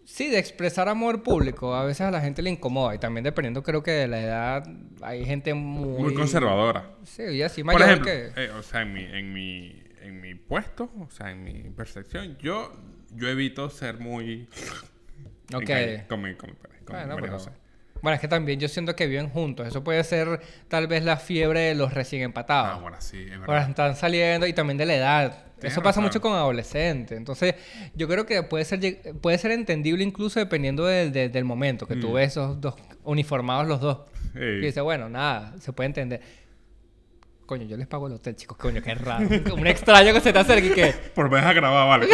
Speaker 2: sí de expresar amor público a veces a la gente le incomoda y también dependiendo creo que de la edad hay gente muy
Speaker 1: Muy conservadora.
Speaker 2: sí y así
Speaker 1: Por
Speaker 2: mayor
Speaker 1: ejemplo,
Speaker 2: que
Speaker 1: eh, o sea, en mi, en mi, en mi puesto, o sea, en mi percepción, yo, yo evito ser muy...
Speaker 2: Ok.
Speaker 1: con mi, con mi pareja, con
Speaker 2: Bueno,
Speaker 1: mi María
Speaker 2: pero-
Speaker 1: José.
Speaker 2: Bueno es que también yo siento que viven juntos eso puede ser tal vez la fiebre de los recién empatados
Speaker 1: Ah, bueno, sí, es
Speaker 2: Ahora
Speaker 1: verdad.
Speaker 2: están saliendo y también de la edad.
Speaker 1: Tienes
Speaker 2: Eso pasa
Speaker 1: razón.
Speaker 2: mucho con adolescentes. Entonces, yo creo que puede ser, puede ser entendible incluso dependiendo del, del- del momento, que tú
Speaker 1: Mm.
Speaker 2: ves esos dos uniformados los dos. Y dices, bueno, nada, se puede entender. Coño, yo les pago el hotel, chicos. Coño, qué raro. Un extraño que se te acerque y que...
Speaker 1: Por me dejas grabar, vale.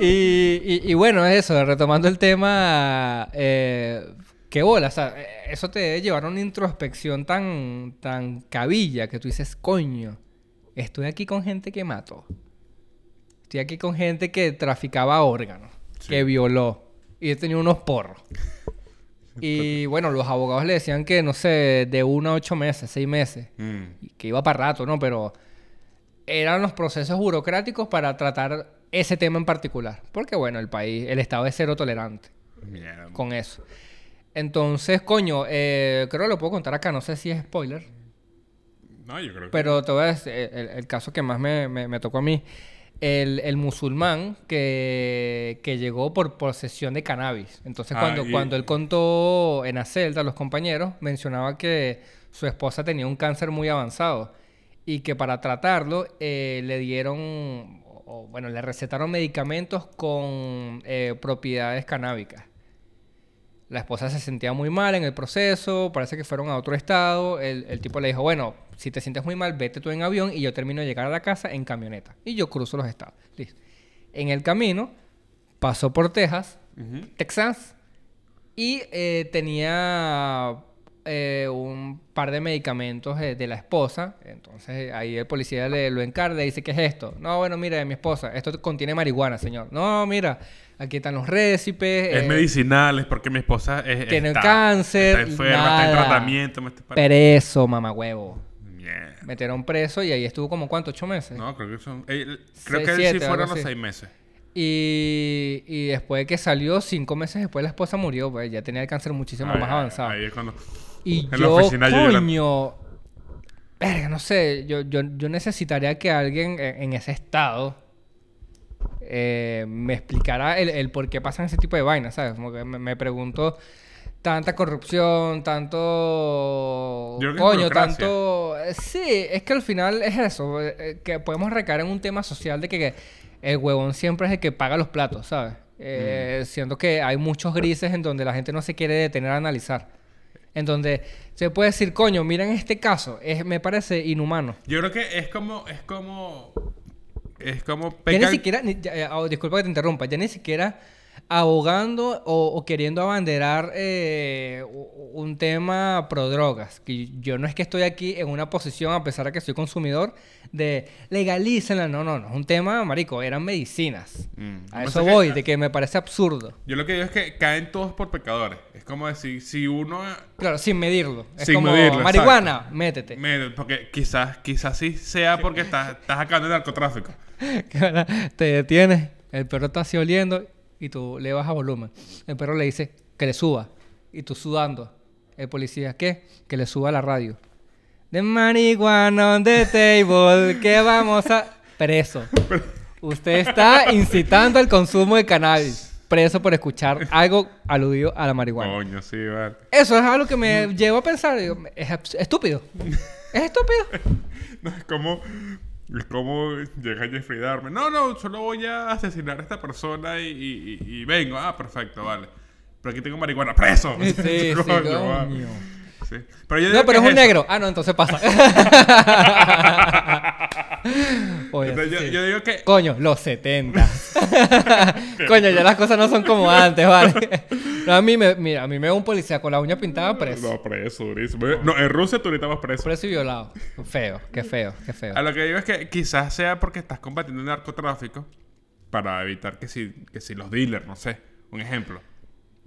Speaker 2: Y, y- y bueno, eso, retomando el tema, eh, qué bola, o sea, eso te debe llevar a una introspección tan, tan cabilla que tú dices, coño, estoy aquí con gente que mató, estoy aquí con gente que traficaba órganos,
Speaker 1: Sí.
Speaker 2: que violó, y he tenido unos porros. Y bueno, los abogados le decían que, no sé, de uno a ocho meses, seis meses,
Speaker 1: Mm.
Speaker 2: que iba para rato, ¿no? Pero eran los procesos burocráticos para tratar ese tema en particular. Porque, bueno, el país, el Estado es cero tolerante
Speaker 1: Mierda.
Speaker 2: con eso. Entonces, coño, eh, creo que lo puedo contar acá, no sé si es spoiler,
Speaker 1: No, yo creo que...
Speaker 2: pero te voy a decir eh, el, el caso que más me, me- me tocó a mí. El, el musulmán que, que llegó por posesión de cannabis. Entonces,
Speaker 1: Ah,
Speaker 2: cuando,
Speaker 1: y-
Speaker 2: cuando él contó en la celda a los compañeros, mencionaba que su esposa tenía un cáncer muy avanzado y que para tratarlo eh, le dieron, o, bueno, le recetaron medicamentos con eh, propiedades canábicas. La esposa se sentía muy mal en el proceso, parece que fueron a otro estado. El, el tipo le dijo, bueno, si te sientes muy mal, vete tú en avión y yo termino de llegar a la casa en camioneta. Y yo cruzo los estados. Listo. En el camino, pasó por Texas. Texas, y eh, tenía eh, un par de medicamentos eh, de la esposa. Entonces ahí el policía le lo encarga y dice, ¿qué es esto? No, bueno, mira, de mi esposa, esto contiene marihuana, señor. No, mira, aquí están los récipes.
Speaker 1: Es
Speaker 2: eh,
Speaker 1: medicinal, es porque mi esposa es,
Speaker 2: tiene
Speaker 1: está,
Speaker 2: cáncer,
Speaker 1: Está enferma, está en tratamiento. Me está...
Speaker 2: Preso, mamagüevo.
Speaker 1: Mierda.
Speaker 2: Metieron preso y ahí estuvo como, ¿cuánto? ¿Ocho meses?
Speaker 1: No, creo que son... eh, creo
Speaker 2: Seis,
Speaker 1: que
Speaker 2: siete,
Speaker 1: sí fueron los seis meses.
Speaker 2: Y, y después de que salió, cinco meses después la esposa murió, pues ya tenía el cáncer muchísimo más avanzado.
Speaker 1: Ahí es cuando...
Speaker 2: Y
Speaker 1: En
Speaker 2: yo, coño, verga, no sé, yo, yo, yo necesitaría que alguien en, en ese estado eh, me explicara el, el por qué pasan ese tipo de vainas, ¿sabes? Como que me, me pregunto tanta corrupción, tanto... Coño, tanto... eh, Sí, es que al final es eso, eh, que podemos recaer en un tema social de que, que el huevón siempre es el que paga los platos, ¿sabes? Eh,
Speaker 1: Mm.
Speaker 2: Siento que hay muchos grises en donde la gente no se quiere detener a analizar. En donde se puede decir, coño, mira en este caso, es, me parece inhumano.
Speaker 1: Yo creo que es como... Es como... Es como...
Speaker 2: Ya
Speaker 1: pecar-
Speaker 2: ni siquiera, ni- ya- ya, oh, disculpa que te interrumpa, ya ni siquiera abogando o, o queriendo abanderar eh, un tema pro drogas. Que yo no es que estoy aquí en una posición, a pesar de que soy consumidor, de legalícenla. No, no, no. Es un tema, marico, eran medicinas.
Speaker 1: Mm.
Speaker 2: A eso
Speaker 1: que-
Speaker 2: voy, de que me parece absurdo.
Speaker 1: Yo lo que digo es que caen todos por pecadores. Es como decir, si uno...
Speaker 2: Claro, sin medirlo. Es
Speaker 1: Sin
Speaker 2: como,
Speaker 1: medirlo,
Speaker 2: marihuana, métete.
Speaker 1: me- porque quizás, quizás sí sea porque estás, estás acabando de narcotráfico.
Speaker 2: Que ahora te detienes, el perro está así oliendo y tú le bajas volumen. El perro le dice que le suba y tú sudando. El policía, ¿qué? Que le suba la radio. De marihuana on the table, que vamos a... Preso. Usted está incitando al consumo de cannabis. Preso por escuchar algo aludido a la marihuana.
Speaker 1: Coño, sí, vale.
Speaker 2: Eso es algo que me llevó a pensar. digo, es estúpido. Es estúpido.
Speaker 1: No, es como... Es como llega Jeffrey Dahmer. No, no, solo voy a asesinar a esta persona y, y- y- y vengo. Ah, perfecto, vale. Pero aquí tengo marihuana. ¡Preso!
Speaker 2: Sí, sí,
Speaker 1: Coño, va.
Speaker 2: coño.
Speaker 1: Sí. Pero yo
Speaker 2: No, pero es un
Speaker 1: eso.
Speaker 2: negro. Ah, no, entonces pasa. Oye,
Speaker 1: Entonces, yo,
Speaker 2: sí.
Speaker 1: yo digo que...
Speaker 2: Coño, los 70. Coño, ya las cosas no son como antes, ¿vale? No, a mí me, mira, a mí me ve un policía con la uña pintada preso.
Speaker 1: No, preso, durísimo. No, en Rusia tú ahorita vas preso.
Speaker 2: Preso y violado. Feo, qué feo, qué feo.
Speaker 1: A lo que digo es que quizás sea porque estás combatiendo el narcotráfico para evitar que si, que si los dealers, no sé, un ejemplo.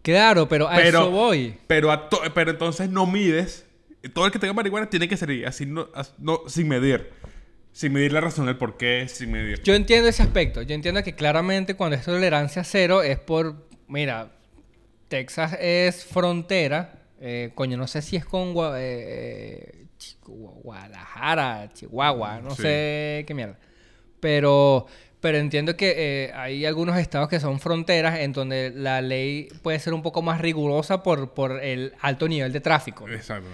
Speaker 2: Claro, pero a
Speaker 1: Pero-
Speaker 2: eso voy.
Speaker 1: Pero, a pero entonces no mides. Todo el que tenga marihuana tiene que ser así, no, no- sin medir. Sin medir la razón del por qué, sin medir.
Speaker 2: Yo entiendo ese aspecto. Yo entiendo que claramente cuando es tolerancia cero es por. Mira, Texas es frontera. eh, coño, no sé si es con Gua- eh, Gua- Guadalajara, Chihuahua, no
Speaker 1: Sí.
Speaker 2: sé qué mierda. Pero, pero entiendo que eh, hay algunos estados que son fronteras en donde la ley puede ser un poco más rigurosa por, por el alto nivel de tráfico.
Speaker 1: Exacto.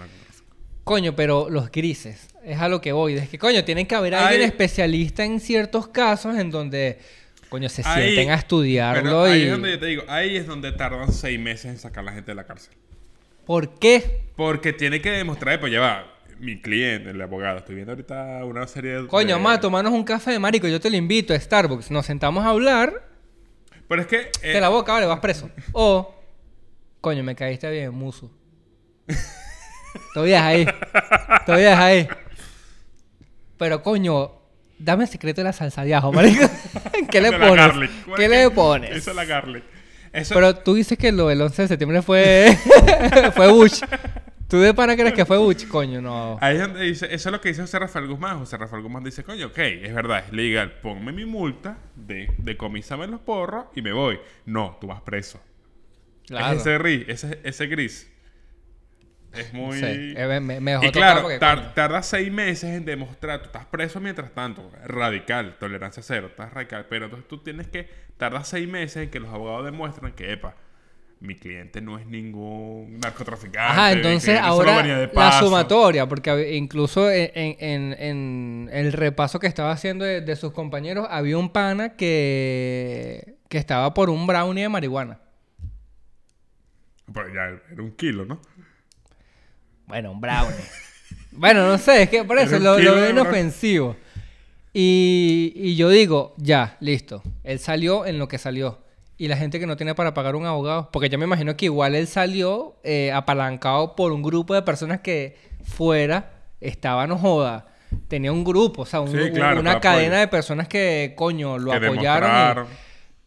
Speaker 2: Coño, pero los grises, es a lo que voy. Es que, coño, tienen que haber alguien
Speaker 1: Hay-
Speaker 2: especialista en ciertos casos en donde, coño, se
Speaker 1: Ahí-
Speaker 2: sienten a estudiarlo
Speaker 1: Pero ahí
Speaker 2: y...
Speaker 1: es donde yo te digo, ahí es donde tardan seis meses en sacar a la gente de la cárcel.
Speaker 2: ¿Por qué?
Speaker 1: Porque tiene que demostrar, pues ya va, mi cliente, el abogado, estoy viendo ahorita una serie de...
Speaker 2: Coño, ma, tomarnos un café de marico, yo te lo invito a Starbucks, nos sentamos a hablar,
Speaker 1: Pero es que... eh,
Speaker 2: de la boca, vale, vas preso. O, coño, me caíste bien, muso. Todavía es ahí. Todavía es ahí. Pero, coño, dame el secreto de la salsa de ajo, marico. ¿Qué le pones?
Speaker 1: garlic. ¿Cuál
Speaker 2: ¿Qué le pones?
Speaker 1: Esa es la garlic. Eso,
Speaker 2: Pero tú dices que lo del 11 de septiembre fue fue Bush. ¿Tú de pana crees que fue Bush? Coño, no.
Speaker 1: Ahí es donde dice, eso es lo que dice José Rafael Guzmán. José Rafael Guzmán dice, coño, ok, es verdad, es legal. Ponme mi multa, de, decomisame los porros y me voy. No, tú vas preso.
Speaker 2: Claro.
Speaker 1: Es ese ese, ese gris. Es muy...
Speaker 2: Sí, me,
Speaker 1: Y claro,
Speaker 2: porque,
Speaker 1: tar-
Speaker 2: coño.
Speaker 1: tarda seis meses en demostrar, tú estás preso mientras tanto, radical, tolerancia cero, estás radical, pero entonces tú tienes que, tarda seis meses en que los abogados demuestran que, epa, mi cliente no es ningún narcotraficante.
Speaker 2: Ajá, entonces ahora
Speaker 1: de
Speaker 2: la
Speaker 1: paso".
Speaker 2: sumatoria, porque incluso en, en- en- en el repaso que estaba haciendo de, de sus compañeros, había un pana que, que estaba por un brownie de marihuana.
Speaker 1: Pero ya era un kilo, ¿no?
Speaker 2: Bueno, un brownie. bueno, no sé, es que por eso lo, lo veo inofensivo. Y, y yo digo, ya, listo. Él salió en lo que salió. Y la gente que no tiene para pagar un abogado. Porque yo me imagino que igual él salió eh, apalancado por un grupo de personas que fuera estaban, no joda. Tenía un grupo, o sea, un-
Speaker 1: Sí,
Speaker 2: un-
Speaker 1: claro,
Speaker 2: una cadena de personas que, coño, lo
Speaker 1: que
Speaker 2: apoyaron. y-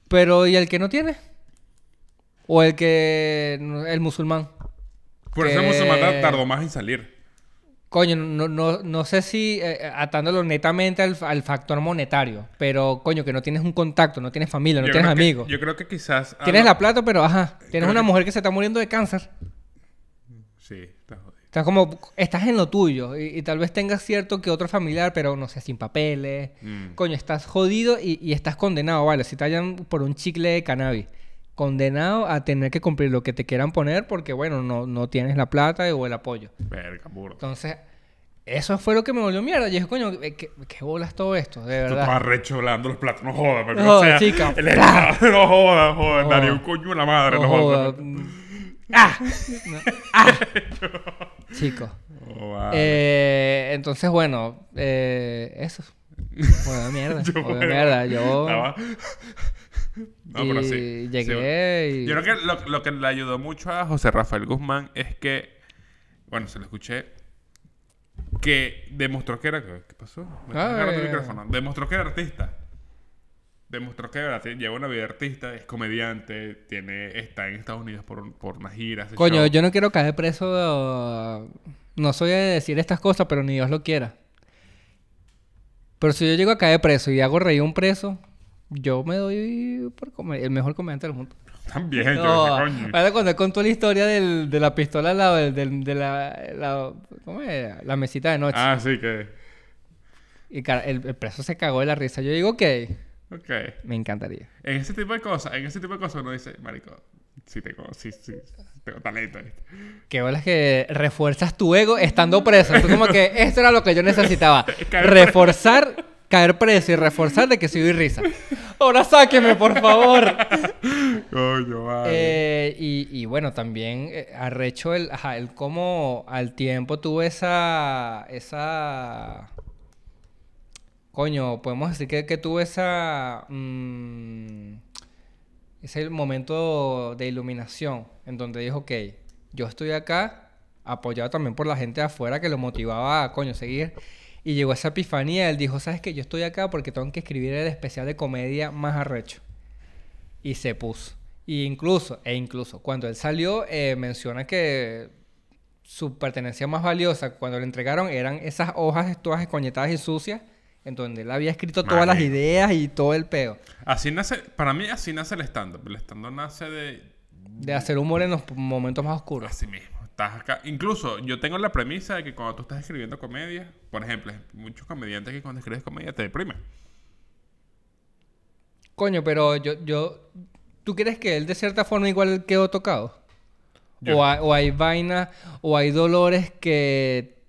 Speaker 2: pero, ¿y el que no tiene? O el que. El musulmán.
Speaker 1: Por eso el musulmán tardó más en salir.
Speaker 2: Coño, no, no, no sé si eh, atándolo netamente al, al factor monetario, pero coño, que no tienes un contacto, no tienes familia, no
Speaker 1: Yo
Speaker 2: tienes
Speaker 1: que-
Speaker 2: amigos.
Speaker 1: yo creo que quizás...
Speaker 2: Tienes la plata, pero ajá, tienes una
Speaker 1: que-
Speaker 2: mujer que se está muriendo de cáncer.
Speaker 1: Sí, está jodido.
Speaker 2: Estás como, estás en lo tuyo y, y tal vez tengas cierto que otro familiar, pero no sé, sin papeles.
Speaker 1: Mm.
Speaker 2: Coño, estás jodido y, y estás condenado, vale, si te hallan por un chicle de cannabis. Condenado a tener que cumplir lo que te quieran poner porque, bueno, no, no tienes la plata o el apoyo.
Speaker 1: Verga, burro.
Speaker 2: Entonces, eso fue lo que me volvió mierda. Yo dije, coño, ¿qué, qué bolas todo esto? De
Speaker 1: Tú
Speaker 2: verdad.
Speaker 1: estabas recholando los platos. No jodas, pero
Speaker 2: No
Speaker 1: o sea,
Speaker 2: chica.
Speaker 1: el Estado, no jodas, jodas.
Speaker 2: No.
Speaker 1: Daría un coño en la madre.
Speaker 2: No
Speaker 1: No,
Speaker 2: joda.
Speaker 1: jodas.
Speaker 2: ¡Ah! No. ¡Ah! Chicos.
Speaker 1: Oh.
Speaker 2: Eh, entonces, bueno, eh, eso. Bueno, mierda.
Speaker 1: Yo,
Speaker 2: Joder,
Speaker 1: bueno,
Speaker 2: mierda. Yo.
Speaker 1: estaba- No, pero sí.
Speaker 2: llegué y.
Speaker 1: Yo creo que lo, lo que le ayudó mucho a José Rafael Guzmán es que, bueno, se lo escuché, que demostró que era... ¿Qué pasó? Me
Speaker 2: Ah,
Speaker 1: el
Speaker 2: eh.
Speaker 1: micrófono. Demostró que era artista. Demostró que era, lleva una vida de artista, es comediante, tiene, está en Estados Unidos por, por una gira. hace
Speaker 2: Coño,
Speaker 1: show.
Speaker 2: yo no quiero caer preso. No soy de decir estas cosas, pero ni Dios lo quiera. Pero si yo llego a caer preso y hago reír a un preso, yo me doy por come- el mejor comediante del mundo.
Speaker 1: También, yo
Speaker 2: No,
Speaker 1: coño.
Speaker 2: ahora cuando contó la historia del- de la pistola al lado del- del- de la, la- ¿cómo es? La mesita de noche.
Speaker 1: Ah, sí, que...
Speaker 2: Y el, el preso se cagó de la risa. Yo digo que
Speaker 1: Ok.
Speaker 2: me encantaría.
Speaker 1: En ese tipo de cosas, en ese tipo de cosas uno dice, marico, sí tengo, sí, sí, tengo talento.
Speaker 2: Qué bolas que refuerzas tu ego estando preso. Tú como que esto era lo que yo necesitaba. Reforzar, caer preso y reforzar de que soy risa. Ahora sáqueme, por favor.
Speaker 1: Coño, vale.
Speaker 2: Eh, y, y bueno, también eh, arrecho el, ajá, el cómo al tiempo tuve esa, esa, coño, podemos decir que, que tuve esa, mm, ese momento de iluminación en donde dijo, ok, yo estoy acá, apoyado también por la gente de afuera que lo motivaba a, coño, seguir. Y llegó esa epifanía, él dijo, ¿sabes qué? Yo estoy acá porque tengo que escribir el especial de comedia más arrecho. Y se puso. Y incluso, e incluso, cuando él salió, eh, menciona que su pertenencia más valiosa cuando le entregaron eran esas hojas todas escoñetadas y sucias, en donde él había escrito todas las ideas y todo el peo.
Speaker 1: Así nace, para mí así nace el stand-up. El stand-up nace de,
Speaker 2: De hacer humor en los momentos más oscuros.
Speaker 1: Así mismo. Estás acá. Incluso yo tengo la premisa de que cuando tú estás escribiendo comedia, por ejemplo, muchos comediantes que cuando escribes comedia te deprimen.
Speaker 2: Coño, pero yo, yo... ¿Tú crees que él de cierta forma igual quedó tocado? O, hay, o hay vainas, o hay dolores que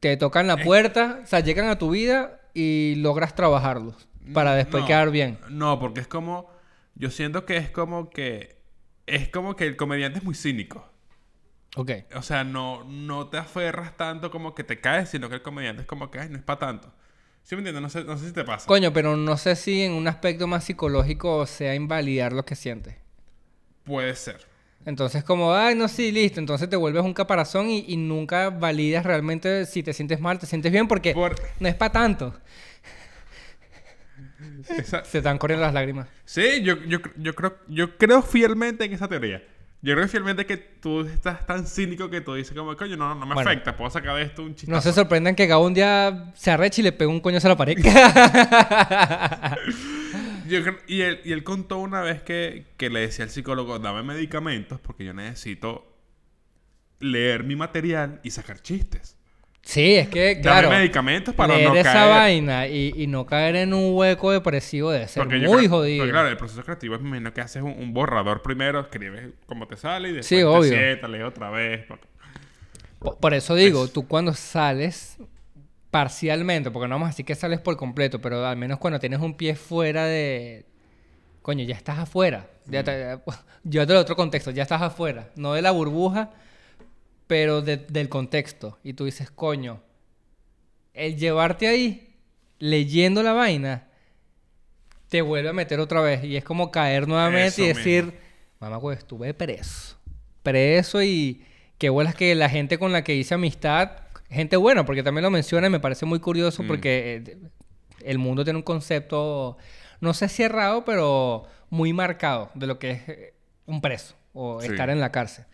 Speaker 2: te tocan la puerta, o sea, llegan a tu vida y logras trabajarlos para después
Speaker 1: No,
Speaker 2: quedar bien.
Speaker 1: No, porque es como. Yo siento que es como que. Es como que el comediante es muy cínico.
Speaker 2: Ok.
Speaker 1: O sea, no, no te aferras tanto como que te caes, sino que el comediante es como que "Ay, no es para tanto. ¿Sí me entiendes? No sé, no sé si te pasa.
Speaker 2: Coño, pero no sé si en un aspecto más psicológico sea invalidar lo que sientes.
Speaker 1: Puede ser.
Speaker 2: Entonces, como, ay, no, sí, listo. Entonces te vuelves un caparazón y, y nunca validas realmente si te sientes mal, te sientes bien, porque
Speaker 1: Por-
Speaker 2: no es para tanto.
Speaker 1: Esa-
Speaker 2: Se están corriendo las lágrimas.
Speaker 1: Sí, yo, yo, yo, creo, yo creo fielmente en esa teoría. Yo creo fielmente que tú estás tan cínico que tú dices como, coño, no, no me
Speaker 2: Bueno.
Speaker 1: afecta. Puedo sacar de esto un chiste.
Speaker 2: No se sorprendan que Gabo un día se arreche y le pega un coñazo a la pared.
Speaker 1: Yo y, él, y él contó una vez que, que le decía al psicólogo, dame medicamentos porque yo necesito leer mi material y sacar chistes.
Speaker 2: Sí, es que, claro.
Speaker 1: Dame medicamentos para
Speaker 2: leer
Speaker 1: no
Speaker 2: esa
Speaker 1: caer.
Speaker 2: vaina y, y no caer en un hueco depresivo debe ser
Speaker 1: Porque
Speaker 2: muy jodido.
Speaker 1: porque claro, el proceso creativo es me imagino que haces un, un borrador primero, escribes como te sale y después
Speaker 2: Sí,
Speaker 1: te
Speaker 2: obvio.
Speaker 1: sientas, lees otra vez.
Speaker 2: Po- Por eso digo,
Speaker 1: Pues
Speaker 2: tú cuando sales parcialmente, porque no vamos a decir que sales por completo, pero al menos cuando tienes un pie fuera de... Coño, ya estás afuera. Ya te- Yo del otro contexto, ya estás afuera. No de la burbuja, pero de- del contexto. Y tú dices, coño, el llevarte ahí, leyendo la vaina, te vuelve a meter otra vez. Y es como caer nuevamente y decir,
Speaker 1: mismo.
Speaker 2: mamá, pues estuve preso. Preso y qué bolas que la gente con la que hice amistad, gente buena, porque también lo menciona y me parece muy curioso
Speaker 1: Mm.
Speaker 2: porque eh, el mundo tiene un concepto, no sé cerrado, pero muy marcado de lo que es eh, un preso o
Speaker 1: Sí.
Speaker 2: estar en la cárcel.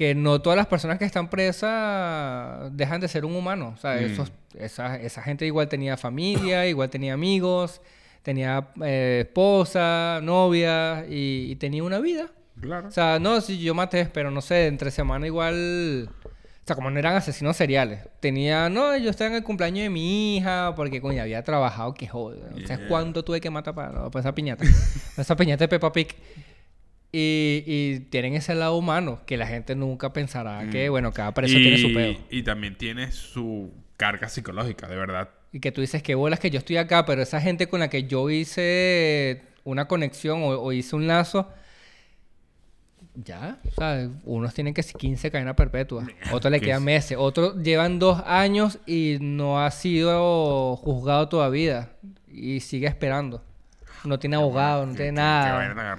Speaker 2: Que no todas las personas que están presas dejan de ser un humano. O sea,
Speaker 1: Mm.
Speaker 2: esos- esa, esa gente igual tenía familia, igual tenía amigos, tenía eh, esposa, novia y, y tenía una vida.
Speaker 1: Claro.
Speaker 2: O sea, no, si yo maté, pero no sé, entre semana igual. O sea, como no eran asesinos seriales. Tenía, no, yo estaba en el cumpleaños de mi hija, porque coño, había trabajado, que joder. O sea, cuánto tuve que matar para, para esa piñata. esa piñata de Peppa Pig. Y, y tienen ese lado humano, que la gente nunca pensará que, bueno, cada preso tiene su pedo.
Speaker 1: y también tiene su carga psicológica, de verdad.
Speaker 2: Y que tú dices que bolas que yo estoy acá, pero esa gente con la que yo hice una conexión o, o hice un lazo, ya, o sea, unos tienen que ser 15 cadenas perpetuas, otros le
Speaker 1: que
Speaker 2: quedan
Speaker 1: es-
Speaker 2: meses, otros llevan dos años y no ha sido juzgado todavía y sigue esperando. No tiene abogado, no
Speaker 1: Qué-
Speaker 2: tiene
Speaker 1: qué- qué
Speaker 2: nada.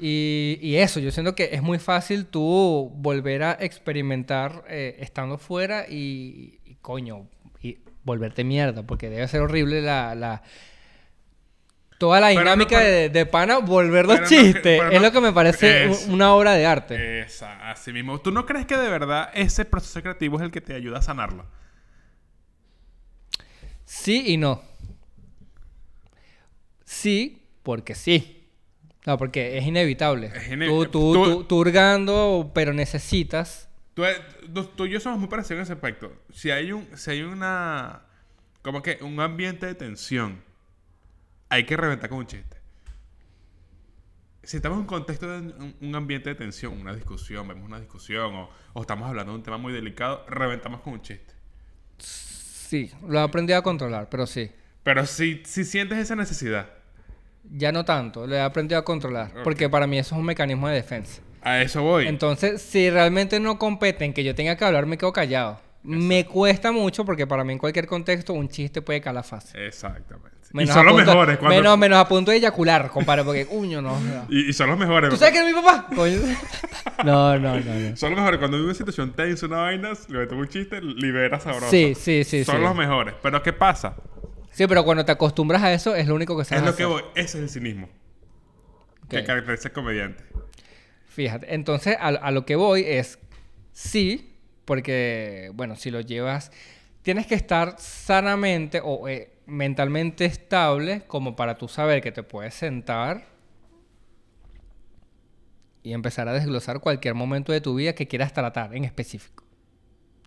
Speaker 2: Y, y eso, yo siento que es muy fácil tú volver a experimentar eh, estando fuera y, y, coño, y volverte mierda, porque debe ser horrible la... la- Toda la
Speaker 1: no,
Speaker 2: dinámica
Speaker 1: pero-
Speaker 2: de, de pana, volver los
Speaker 1: no
Speaker 2: chistes, es
Speaker 1: no-
Speaker 2: lo que me parece
Speaker 1: es-
Speaker 2: una obra de arte.
Speaker 1: Esa, así mismo. ¿Tú no crees que de verdad ese proceso creativo es el que te ayuda a sanarlo?
Speaker 2: Sí y no. Sí, porque sí. No, porque es inevitable.
Speaker 1: Es ine-
Speaker 2: tú, tú,
Speaker 1: tú-
Speaker 2: tú- tú hurgando, pero necesitas...
Speaker 1: Tú, tú- tú y yo somos muy parecidos en ese aspecto. Si hay un, si hay una, como que un ambiente de tensión, hay que reventar con un chiste. si estamos en un contexto de un, un ambiente de tensión, una discusión, vemos una discusión o, o estamos hablando de un tema muy delicado, reventamos con un chiste.
Speaker 2: Sí, lo he aprendido a controlar, pero sí.
Speaker 1: Pero si, si sientes esa necesidad,
Speaker 2: Ya no tanto, lo he aprendido a controlar. Porque para mí eso es un mecanismo de defensa.
Speaker 1: a eso voy.
Speaker 2: Entonces, si realmente no competen que yo tenga que hablar, me quedo callado. Me cuesta mucho porque para mí en cualquier contexto un chiste puede calar fácil.
Speaker 1: Exactamente. y
Speaker 2: Menos
Speaker 1: son
Speaker 2: a
Speaker 1: los
Speaker 2: punto-
Speaker 1: mejores. Cuando,
Speaker 2: Menos, menos a punto de eyacular, compadre, porque, uño, no.
Speaker 1: y, y son los mejores.
Speaker 2: ¿Tú sabes que es mi papá? Coño. No, no, no, no.
Speaker 1: Son los mejores. Cuando hay una situación tensa, una vaina, le metes un chiste, libera sabroso.
Speaker 2: Sí, sí, sí,
Speaker 1: Son
Speaker 2: sí.
Speaker 1: los mejores. Pero ¿qué pasa?
Speaker 2: Sí, pero cuando te acostumbras a eso, es lo único que
Speaker 1: Es
Speaker 2: sabes
Speaker 1: lo que voy. Ese es el cinismo. Que
Speaker 2: Ok.
Speaker 1: caracteriza al comediante.
Speaker 2: Fíjate, entonces a, a lo que voy es sí, porque, bueno, si lo llevas, tienes que estar sanamente o eh, mentalmente estable como para tú saber que te puedes sentar y empezar a desglosar cualquier momento de tu vida que quieras tratar en específico.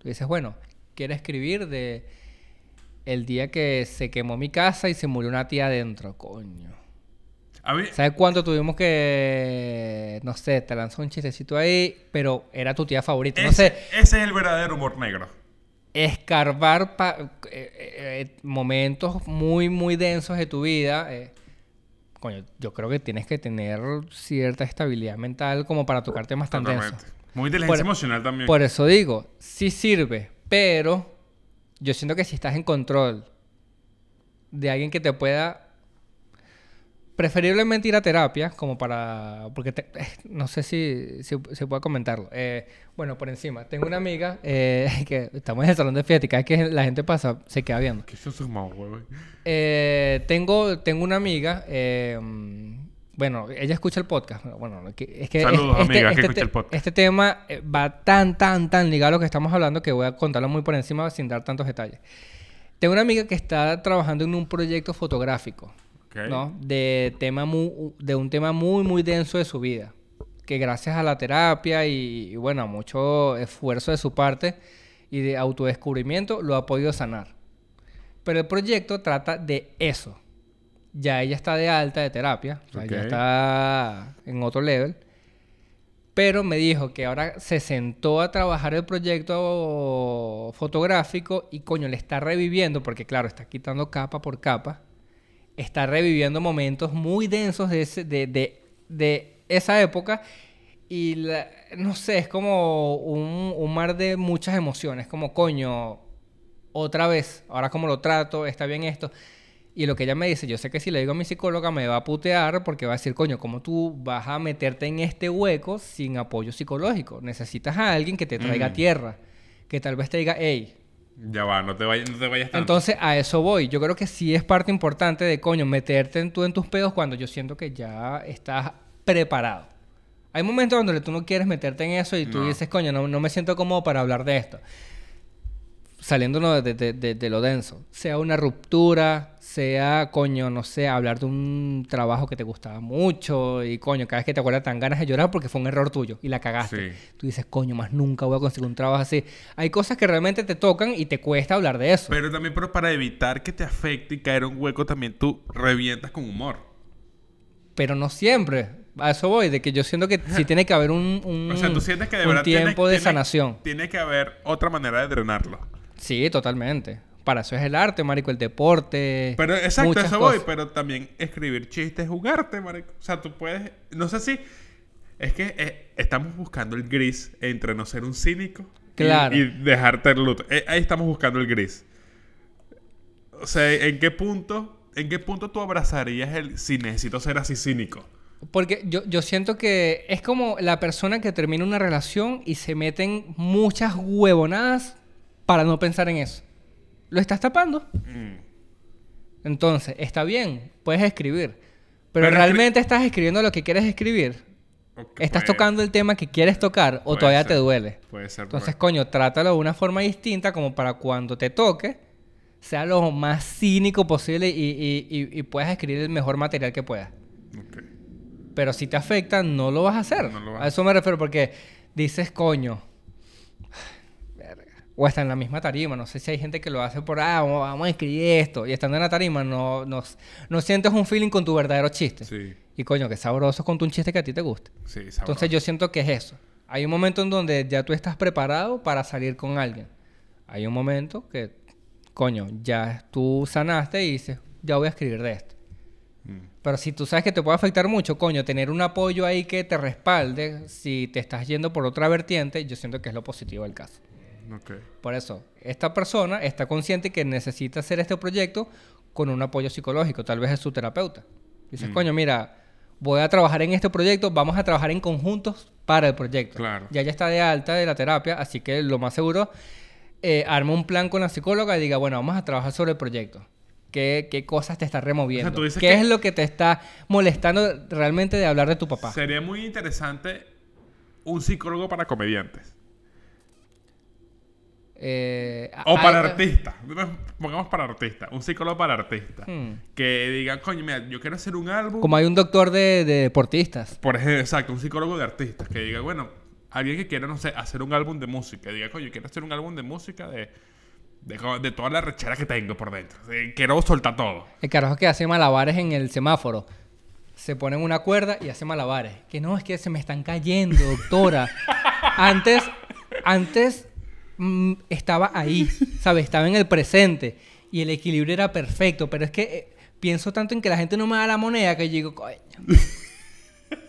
Speaker 2: Tú dices, bueno, quiero escribir de el día que se quemó mi casa y se murió una tía adentro, coño.
Speaker 1: A mí,
Speaker 2: ¿Sabes cuánto tuvimos que, no sé, te lanzó un chistecito ahí, pero era tu tía favorita? No
Speaker 1: ese,
Speaker 2: sé,
Speaker 1: ese es el verdadero humor negro.
Speaker 2: escarbar pa- eh, eh, eh, momentos muy, muy densos de tu vida. eh, coño, yo creo que tienes que tener cierta estabilidad mental como para tocar temas tan densos.
Speaker 1: Muy inteligencia
Speaker 2: Por-
Speaker 1: emocional también.
Speaker 2: Por eso digo, sí sirve, pero yo siento que si estás en control de alguien que te pueda preferiblemente ir a terapia, como para... Porque te- eh, no sé si, si, si puedo comentarlo. Eh, bueno, por encima. Tengo una amiga eh, que estamos en el salón de fiesta y cada vez que la gente pasa se queda viendo.
Speaker 1: ¿Qué son sus maus, güey?
Speaker 2: Eh, tengo, tengo una amiga... bueno, ella escucha el podcast. Bueno, que- es que
Speaker 1: Saludos,
Speaker 2: este,
Speaker 1: amiga, que
Speaker 2: este
Speaker 1: escucha
Speaker 2: te-
Speaker 1: el podcast.
Speaker 2: Este tema eh, va tan, tan, tan ligado a lo que estamos hablando que voy a contarlo muy por encima sin dar tantos detalles. Tengo una amiga que está trabajando en un proyecto fotográfico,
Speaker 1: Ok.
Speaker 2: ¿no? De, tema mu- de un tema muy, muy denso de su vida. Que gracias a la terapia y, y, bueno, mucho esfuerzo de su parte y de autodescubrimiento lo ha podido sanar. Pero el proyecto trata de eso. Ya ella está de alta de terapia, o sea, ya está en otro level. Pero me dijo que ahora se sentó a trabajar el proyecto fotográfico y coño, le está reviviendo, porque claro, está quitando capa por capa, está reviviendo momentos muy densos de, ese- de, de- de esa época y la- no sé, es como un, un mar de muchas emociones, como coño, otra vez, ahora cómo lo trato, está bien esto. Y lo que ella me dice, yo sé que si le digo a mi psicóloga me va a putear porque va a decir, coño, ¿cómo tú vas a meterte en este hueco sin apoyo psicológico? Necesitas a alguien que te traiga
Speaker 1: Mm.
Speaker 2: tierra, que tal vez te diga, hey,
Speaker 1: Ya va, no te vayas, no te vayas tanto.
Speaker 2: entonces a eso voy. Yo creo que sí es parte importante de, coño, meterte en, tú en tus pedos cuando yo siento que ya estás preparado. Hay momentos donde tú no quieres meterte en eso y tú
Speaker 1: No.
Speaker 2: dices, coño, no, no me siento cómodo para hablar de esto. Saliéndonos de, de- de- de lo denso. Sea una ruptura, sea, coño, no sé, hablar de un trabajo que te gustaba mucho y, coño, cada vez que te acuerdas tan ganas de llorar porque fue un error tuyo y la cagaste.
Speaker 1: Sí.
Speaker 2: Tú dices, coño, más nunca voy a conseguir un trabajo así. Hay cosas que realmente te tocan y te cuesta hablar de eso.
Speaker 1: Pero también pero para evitar que te afecte y caer en un hueco, también tú revientas con humor.
Speaker 2: Pero no siempre. A eso voy, de que yo siento que sí tiene que haber un, un,
Speaker 1: O sea, tú sientes que de
Speaker 2: un tiempo de
Speaker 1: tiene-
Speaker 2: sanación.
Speaker 1: Tiene que haber otra manera de drenarlo.
Speaker 2: Sí, totalmente. Para eso es el arte, marico, el deporte.
Speaker 1: Pero exacto, eso voy.
Speaker 2: cosas.
Speaker 1: Pero también escribir chistes, jugarte, marico. O sea, tú puedes... No sé si... Es que eh, estamos buscando el gris entre no ser un cínico y-
Speaker 2: Claro.
Speaker 1: y, dejarte el luto. Eh, ahí estamos buscando el gris. O sea, ¿en qué punto... ¿En qué punto tú abrazarías el si necesito ser así cínico?
Speaker 2: Porque yo, yo siento que es como la persona que termina una relación y se meten muchas huevonadas para no pensar en eso. Lo estás tapando.
Speaker 1: Mm.
Speaker 2: Entonces, está bien, puedes escribir. Pero,
Speaker 1: Pero escri-
Speaker 2: realmente estás escribiendo lo que quieres escribir. ¿Estás
Speaker 1: puede-
Speaker 2: tocando el tema que quieres tocar o todavía
Speaker 1: ser.
Speaker 2: te duele?
Speaker 1: Puede ser.
Speaker 2: Entonces, coño, trátalo de una forma distinta como para cuando te toque, sea lo más cínico posible y, y- y- y puedas escribir el mejor material que puedas.
Speaker 1: ahí. Ok.
Speaker 2: Pero si te afecta, no lo vas a hacer.
Speaker 1: No lo vas
Speaker 2: a
Speaker 1: a
Speaker 2: eso me refiero porque dices, coño, o está en la misma tarima. No sé si hay gente que lo hace por, ah, vamos, a escribir esto. Y estando en la tarima no, no, no sientes un feeling con tu verdadero chiste.
Speaker 1: Sí,
Speaker 2: Y coño, qué sabroso con un chiste que a ti te guste.
Speaker 1: sí,
Speaker 2: Entonces yo siento que es eso. Hay un momento en donde ya tú estás preparado para salir con alguien. Hay un momento que, coño, ya tú sanaste y dices, ya voy a escribir de esto.
Speaker 1: Mm.
Speaker 2: Pero si tú sabes que te puede afectar mucho, coño, tener un apoyo ahí que te respalde, si te estás yendo por otra vertiente, yo siento que es lo positivo del caso.
Speaker 1: Ok.
Speaker 2: Por eso, esta persona está consciente que necesita hacer este proyecto con un apoyo psicológico, tal vez es su terapeuta. Dices,
Speaker 1: Mm.
Speaker 2: coño, mira, voy a trabajar en este proyecto, vamos a trabajar en conjuntos para el proyecto.
Speaker 1: Claro.
Speaker 2: Ya ya está de alta de la terapia, así que lo más seguro, eh, arma un plan con la psicóloga y diga, bueno, vamos a trabajar sobre el proyecto. ¿Qué, qué cosas te está removiendo?
Speaker 1: tú dices
Speaker 2: ¿Qué
Speaker 1: que-
Speaker 2: es lo que te está molestando realmente de hablar de tu papá?
Speaker 1: Sería muy interesante un psicólogo para comediantes.
Speaker 2: Eh,
Speaker 1: O para artistas. Pongamos para artistas. Un psicólogo para artistas.
Speaker 2: Hmm.
Speaker 1: Que digan, coño, mira, yo quiero hacer un álbum.
Speaker 2: Como hay un doctor de, de deportistas.
Speaker 1: Por ejemplo, exacto, un psicólogo de artistas. Que diga, bueno, alguien que quiera, no sé, hacer un álbum de música. Diga, coño, quiero hacer un álbum de música de, de, de toda la rechera que tengo por dentro. Quiero soltar todo.
Speaker 2: El carajo que hace malabares en el semáforo. Se pone en una cuerda y hace malabares. Que no, es que se me están cayendo, doctora. antes, antes estaba ahí, ¿sabes? Estaba en el presente. Y el equilibrio era perfecto. Pero es que eh, pienso tanto en que la gente no me da la moneda que yo digo, coño.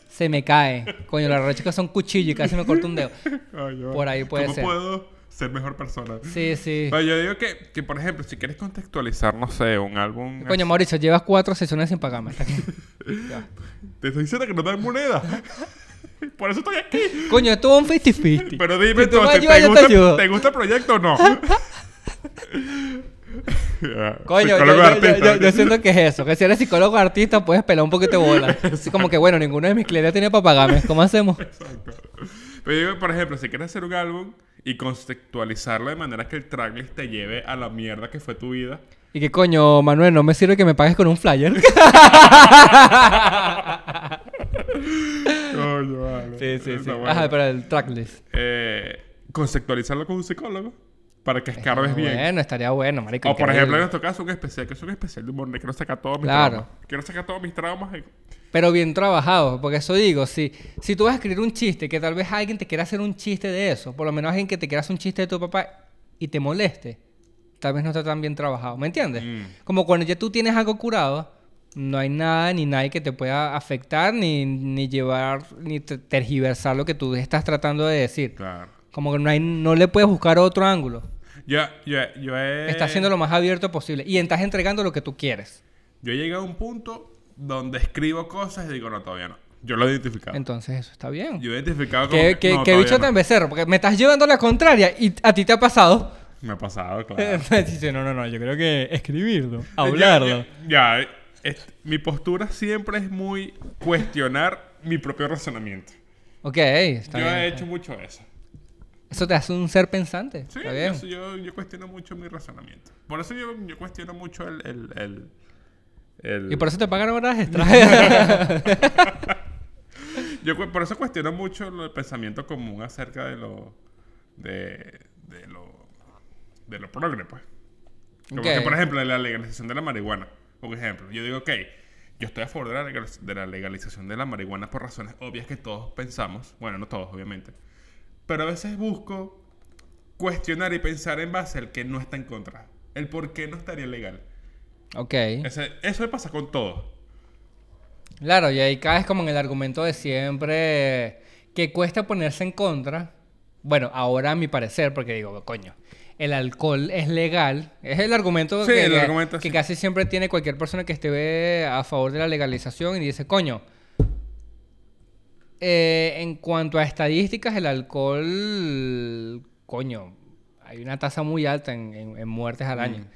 Speaker 2: se me cae. Coño, la recha que son cuchillo y casi me corta un dedo.
Speaker 1: Coño,
Speaker 2: Por ahí puede
Speaker 1: ¿Cómo
Speaker 2: ser.
Speaker 1: puedo ser mejor persona?
Speaker 2: Sí, sí.
Speaker 1: Pero yo digo que, que, por ejemplo, si quieres contextualizar, no sé, un álbum...
Speaker 2: Coño, Mauricio, llevas cuatro sesiones sin pagarme.
Speaker 1: Te estoy diciendo que no dan moneda. por eso estoy aquí.
Speaker 2: Coño, esto es un 50-50.
Speaker 1: Pero dime
Speaker 2: Si tú me
Speaker 1: entonces,
Speaker 2: ayudas,
Speaker 1: ¿te
Speaker 2: yo te
Speaker 1: gusta,
Speaker 2: ayudo.
Speaker 1: ¿te gusta el proyecto o no?
Speaker 2: Coño, yo, yo- yo- yo siento que es eso. Que si eres psicólogo artista, puedes pelar un poquito de bola. Así como que, bueno, ninguno de mis clientes tiene para pagarme. ¿Cómo hacemos?
Speaker 1: Exacto. Pero digo, por ejemplo, si quieres hacer un álbum y contextualizarlo de manera que el tracklist te lleve a la mierda que fue tu vida.
Speaker 2: Y que, coño, Manuel, no me sirve que me pagues con un flyer.
Speaker 1: Coño, vale.
Speaker 2: sí, sí, sí.
Speaker 1: Bueno.
Speaker 2: Ajá, pero el tracklist.
Speaker 1: Eh, conceptualizarlo con un psicólogo para que escarbes bien.
Speaker 2: Bueno, estaría bueno, marico.
Speaker 1: O por ejemplo, en nuestro caso, un especial, que es un especial de humor. Quiero sacar todos mis
Speaker 2: Claro.
Speaker 1: traumas. Quiero sacar todos mis traumas. y-
Speaker 2: Pero bien trabajado, porque eso digo, si, si tú vas a escribir un chiste, que tal vez alguien te quiera hacer un chiste de eso, por lo menos alguien que te quiera hacer un chiste de tu papá y te moleste, tal vez no está tan bien trabajado, ¿me entiendes?
Speaker 1: Mm.
Speaker 2: Como cuando ya tú tienes algo curado, no hay nada ni nadie que te pueda afectar, ni, ni llevar, ni te- tergiversar lo que tú estás tratando de decir.
Speaker 1: Claro.
Speaker 2: Como que no, hay, no le puedes buscar otro ángulo.
Speaker 1: Yo, yo, yo he...
Speaker 2: Estás haciendo lo más abierto posible y estás entregando lo que tú quieres.
Speaker 1: Yo he llegado a un punto donde escribo cosas y digo, no, todavía no. Yo lo he identificado.
Speaker 2: Entonces eso está bien.
Speaker 1: Yo he identificado como
Speaker 2: ¿Qué,
Speaker 1: que, no,
Speaker 2: qué bicho
Speaker 1: no.
Speaker 2: tan becerro? Porque me estás llevando a la contraria y a ti te ha pasado.
Speaker 1: Me ha pasado, claro.
Speaker 2: Dice, no, no, no, yo creo que escribirlo,
Speaker 1: Ya, ya, ya, es- mi postura siempre es muy cuestionar mi propio razonamiento.
Speaker 2: Ok, está
Speaker 1: yo
Speaker 2: bien.
Speaker 1: he hecho mucho eso.
Speaker 2: Eso te hace un ser pensante.
Speaker 1: Sí,
Speaker 2: está bien.
Speaker 1: yo, yo, yo cuestiono mucho mi razonamiento. Por eso yo, yo cuestiono mucho el... el, el, el-
Speaker 2: Y por eso te pagan horas extras.
Speaker 1: Yo por eso cuestiono mucho el pensamiento común acerca de lo... De, de lo... De lo progre, pues. Como
Speaker 2: Ok.
Speaker 1: que, por ejemplo, la legalización de la marihuana. Por ejemplo, yo digo, ok, yo estoy a favor de la, legal- de la legalización de la marihuana por razones obvias que todos pensamos. Bueno, no todos, obviamente. Pero a veces busco cuestionar y pensar en base al que no está en contra. El por qué no estaría legal.
Speaker 2: ok.
Speaker 1: Ese- eso pasa con todo.
Speaker 2: Claro, y ahí caes como en el argumento de siempre que cuesta ponerse en contra. Bueno, ahora a mi parecer, porque digo, coño, el alcohol es legal. Es el argumento,
Speaker 1: Sí,
Speaker 2: que,
Speaker 1: el
Speaker 2: que-
Speaker 1: argumento,
Speaker 2: que
Speaker 1: sí.
Speaker 2: casi siempre tiene cualquier persona que esté a favor de la legalización y dice, coño, eh, en cuanto a estadísticas, el alcohol, coño, hay una tasa muy alta en, en- en muertes al año.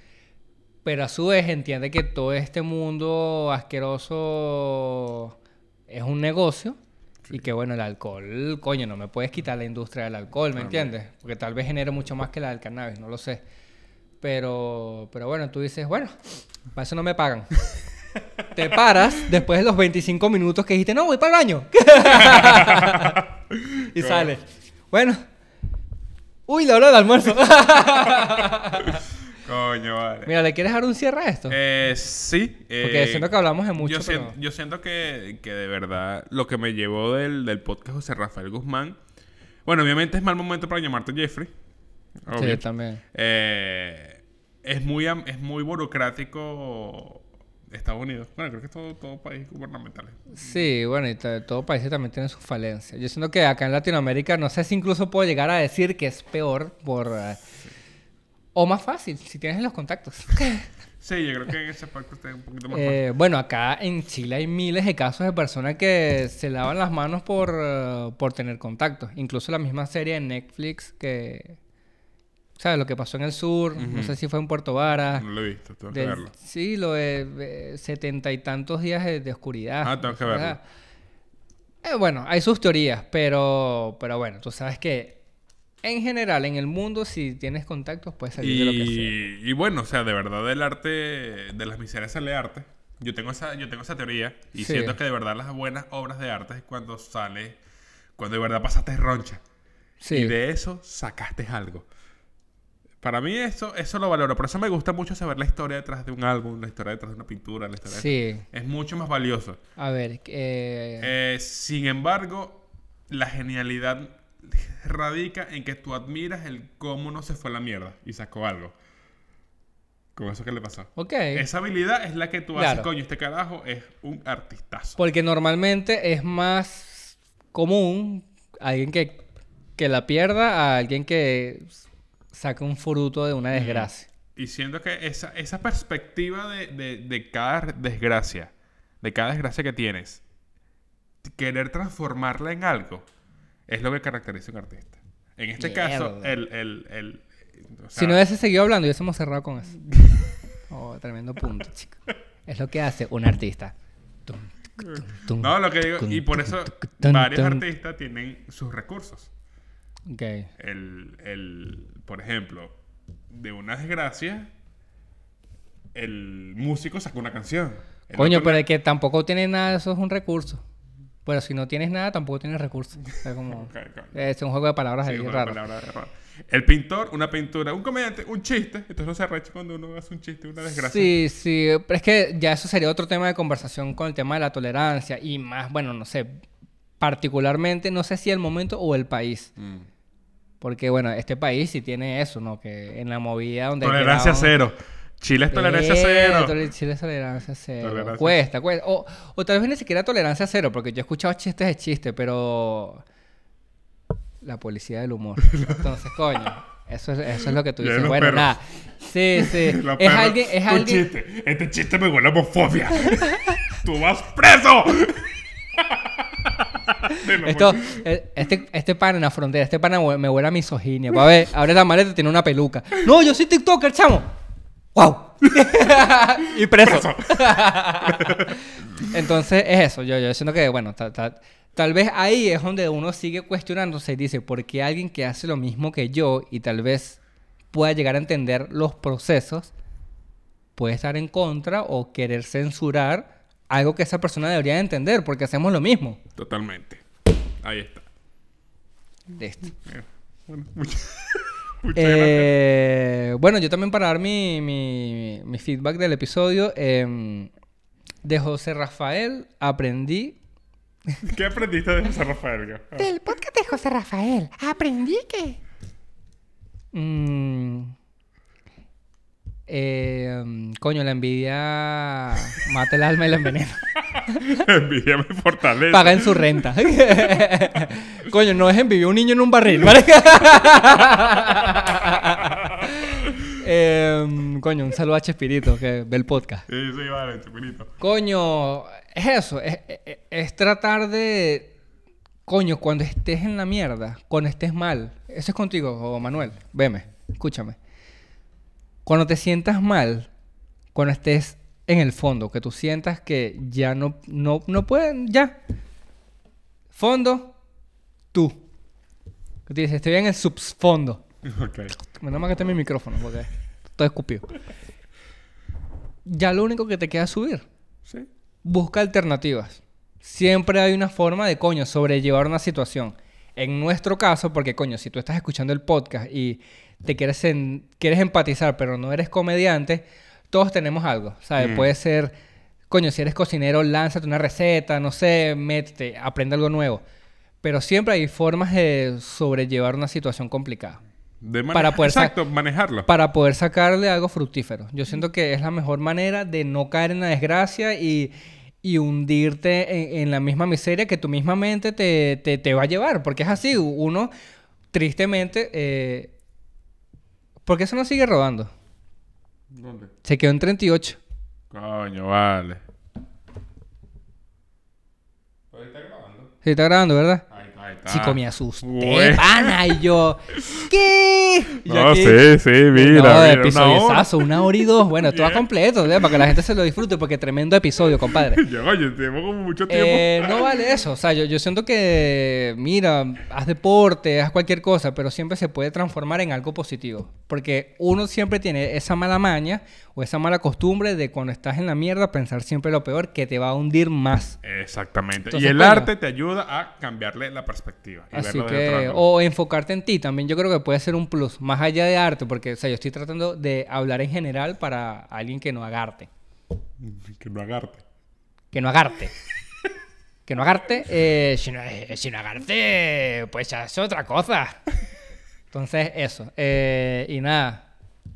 Speaker 2: Pero a su vez entiende que todo este mundo asqueroso es un negocio y que bueno, el alcohol, coño, no me puedes quitar la industria del alcohol, ¿me entiendes? Porque tal vez genere mucho más que la del cannabis, no lo sé. Pero, pero bueno, tú dices, bueno, para eso no me pagan. Te paras después de los 25 minutos que dijiste, no, voy para el baño. y
Speaker 1: Claro.
Speaker 2: sales. Bueno, Uy, la hora del almuerzo.
Speaker 1: Coño, vale.
Speaker 2: Mira, ¿le quieres dar un cierre a esto?
Speaker 1: Eh, sí.
Speaker 2: Porque
Speaker 1: eh,
Speaker 2: siento que hablamos de mucho,
Speaker 1: Yo, sien-
Speaker 2: pero-
Speaker 1: yo siento que, que de verdad lo que me llevó del, del podcast José Rafael Guzmán. Bueno, obviamente es mal momento para llamarte Jeffrey. obvio.
Speaker 2: Sí, también.
Speaker 1: Eh, es muy es muy burocrático Estados Unidos. Bueno, creo que es todo, todo país gubernamental.
Speaker 2: Sí, bueno, y to- todo país también tiene sus falencias. Yo siento que acá en Latinoamérica, no sé si incluso puedo llegar a decir que es peor por... eh, o más fácil, si tienes los contactos.
Speaker 1: Sí, yo creo que en ese parte está un poquito más
Speaker 2: Eh, bueno, acá en Chile hay miles de casos de personas que se lavan las manos por, eh, por tener contactos. Incluso la misma serie de Netflix que... ¿Sabes? Lo que pasó en el sur, no sé si fue en Puerto Vara.
Speaker 1: fácil. No lo he visto, tengo que verlo.
Speaker 2: sí, lo de setenta y tantos días de, de oscuridad.
Speaker 1: Ah, tengo que verlo.
Speaker 2: Eh, bueno, hay sus teorías, pero, pero bueno, tú sabes que en general, en el mundo, si tienes contactos, puedes salir de lo que sea.
Speaker 1: Y, bueno, o sea, de verdad del arte, de las miserias sale arte. Yo tengo esa, yo tengo esa teoría y
Speaker 2: Sí.
Speaker 1: siento que de verdad las buenas obras de arte es cuando sale, cuando de verdad pasaste roncha.
Speaker 2: Sí.
Speaker 1: Y de eso sacaste algo. Para mí eso, eso lo valoro. Por eso me gusta mucho saber la historia detrás de un álbum, la historia detrás de una pintura, la historia
Speaker 2: Sí.
Speaker 1: Es mucho más valioso.
Speaker 2: A ver, eh,
Speaker 1: Eh, sin embargo, la genialidad radica en que tú admiras el cómo no se fue a la mierda y sacó algo. Con eso que le pasó.
Speaker 2: ok.
Speaker 1: Esa habilidad es la que tú haces,
Speaker 2: Claro.
Speaker 1: coño, este carajo es un artistazo.
Speaker 2: Porque normalmente es más común alguien que, que la pierda a alguien que saque un fruto de una desgracia.
Speaker 1: Y siento que esa, esa perspectiva de, de- de cada desgracia, de cada desgracia que tienes, querer transformarla en algo, es lo que caracteriza a un artista. En este caso, el... el, el- o
Speaker 2: Si no hubiese seguido hablando, hubiésemos cerrado con eso. Oh, tremendo punto, chico. Es lo que hace un artista. Tum, tum, tum,
Speaker 1: No, lo que digo, y por eso varios artistas tienen sus recursos.
Speaker 2: Ok.
Speaker 1: El, el, por ejemplo, de una desgracia, el músico sacó una canción. El
Speaker 2: Coño,
Speaker 1: otro
Speaker 2: pero el que tampoco tiene nada, eso es un recurso. Pero si no tienes nada, tampoco tienes recursos. Como... Es un juego de palabras
Speaker 1: Sí,
Speaker 2: ahí raro.
Speaker 1: rara. El pintor, una pintura, un comediante, un chiste. Entonces no se arrecha cuando uno hace un chiste, una desgracia.
Speaker 2: Sí, sí, pero es que ya eso sería otro tema de conversación con el tema de la tolerancia y más, bueno, no sé, particularmente, no sé si el momento o el país.
Speaker 1: Mm.
Speaker 2: Porque, bueno, este país sí tiene eso, ¿no? Que en la movida donde...
Speaker 1: Tolerancia cero. Chile es tolerancia
Speaker 2: Eh,
Speaker 1: cero.
Speaker 2: Chile es tolerancia cero.
Speaker 1: Tolerancia
Speaker 2: Cuesta, cuesta. O, o tal vez ni siquiera tolerancia cero, porque yo he escuchado chistes de chiste, pero... La policía del humor. Entonces, coño, eso es, eso es lo que tú dices. Bueno,
Speaker 1: perros.
Speaker 2: nada. Sí, sí.
Speaker 1: Los
Speaker 2: es
Speaker 1: perros,
Speaker 2: alguien... Es alguien...
Speaker 1: chiste. Este chiste me huele a homofobia. ¡Tú vas preso!
Speaker 2: Esto,
Speaker 1: muy-
Speaker 2: eh, este, este pana en la frontera, este hue- me huele a misoginia. Va a ver, abre la maleta tiene una peluca. No, yo soy TikToker, chamo. ¡Wow! y preso.
Speaker 1: Preso.
Speaker 2: Entonces es eso. Yo, yo siento que, bueno, ta- ta- tal vez ahí es donde uno sigue cuestionándose y dice, ¿por qué alguien que hace lo mismo que yo y tal vez pueda llegar a entender los procesos puede estar en contra o querer censurar algo que esa persona debería de entender porque hacemos lo mismo?
Speaker 1: Totalmente. Ahí está.
Speaker 2: Listo.
Speaker 1: Bueno, muchas, muchas gracias.
Speaker 2: Eh, bueno, yo también para dar mi, mi- mi feedback del episodio, em, de José Rafael aprendí...
Speaker 1: ¿Qué aprendiste de José Rafael?
Speaker 3: Del podcast de José Rafael aprendí que
Speaker 2: mm, em, coño, la envidia mata el alma y la envenena.
Speaker 1: Envidia me fortalece.
Speaker 2: Paga su renta. coño, no es envidia un niño en un barril, ¿vale? Em, coño, un saludo a Chespirito que ve el podcast.
Speaker 1: Sí, sí, vale, chupinito.
Speaker 2: Coño, es eso, es, es- es tratar de... Coño, cuando estés en la mierda, cuando estés mal, eso es contigo, oh, Manuel, veme, escúchame. Cuando te sientas mal, cuando estés en el fondo, que tú sientas que ya no, no, no pueden, ya. Fondo, tú. Que te dices, estoy en el subfondo.
Speaker 1: Ok.
Speaker 2: Menos mal que está mi micrófono, porque estoy escupido. Ya lo único que te queda es subir
Speaker 1: Sí.
Speaker 2: busca alternativas. Siempre hay una forma de coño sobrellevar una situación. En nuestro caso, porque coño, si tú estás escuchando el podcast y te quieres, en- quieres empatizar, pero no eres comediante, todos tenemos algo, ¿sabes?
Speaker 1: Mm.
Speaker 2: Puede ser, coño, si eres cocinero, lánzate una receta, no sé, métete, aprende algo nuevo. Pero siempre hay formas de sobrellevar una situación complicada.
Speaker 1: De
Speaker 2: Para poder
Speaker 1: Exacto, manejarlo.
Speaker 2: Para poder sacarle algo fructífero. Yo siento que es la mejor manera de no caer en la desgracia y, y hundirte en, en la misma miseria que tu misma mente te, te- te va a llevar. Porque es así. Uno, tristemente, eh, ¿por qué eso no sigue rodando?
Speaker 1: ¿Dónde?
Speaker 2: Se quedó en 38.
Speaker 1: Coño, vale. Ahí está grabando.
Speaker 2: Se está grabando, ¿verdad? Chico, me asusté,
Speaker 1: Güey.
Speaker 2: pana. Y yo, ¿qué? Y yo
Speaker 1: No,
Speaker 2: aquí-
Speaker 1: sí, sí, mira.
Speaker 2: no,
Speaker 1: mira, una hora.
Speaker 2: episodiozazo, una hora y dos. Bueno, esto va completo, ¿eh? para que la gente se lo disfrute, porque tremendo episodio, compadre.
Speaker 1: Yo, oye, tenemos como mucho tiempo.
Speaker 2: Eh, no vale eso. O sea, yo, yo siento que, mira, haz deporte, haz cualquier cosa, pero siempre se puede transformar en algo positivo. Porque uno siempre tiene esa mala maña o esa mala costumbre de cuando estás en la mierda pensar siempre lo peor que te va a hundir más.
Speaker 1: Exactamente.
Speaker 2: Entonces,
Speaker 1: y el arte te ayuda a cambiarle la perspectiva. Y
Speaker 2: Así que, o enfocarte en ti también, yo creo que puede ser un plus, más allá de arte, porque, o sea, yo estoy tratando de hablar en general para alguien que no haga arte.
Speaker 1: Que no agarte.
Speaker 2: Que no agarte. que no agarte. Eh, si, no, eh, si no agarte, pues ya es otra cosa. Entonces, eso. Eh, y nada.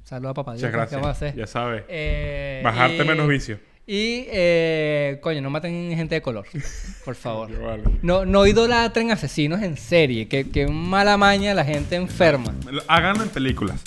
Speaker 2: Saludos a papá Dios.
Speaker 1: Muchas
Speaker 2: ¿qué vamos a
Speaker 1: gracias.
Speaker 2: hacer?
Speaker 1: Ya sabes.
Speaker 2: Eh,
Speaker 1: Bajarte
Speaker 2: y-
Speaker 1: menos vicio.
Speaker 2: Y, eh, coño, no maten gente de color. Por favor.
Speaker 1: Vale.
Speaker 2: No, no idolatren asesinos en serie. Que, que mala maña la gente enferma.
Speaker 1: Háganlo en películas.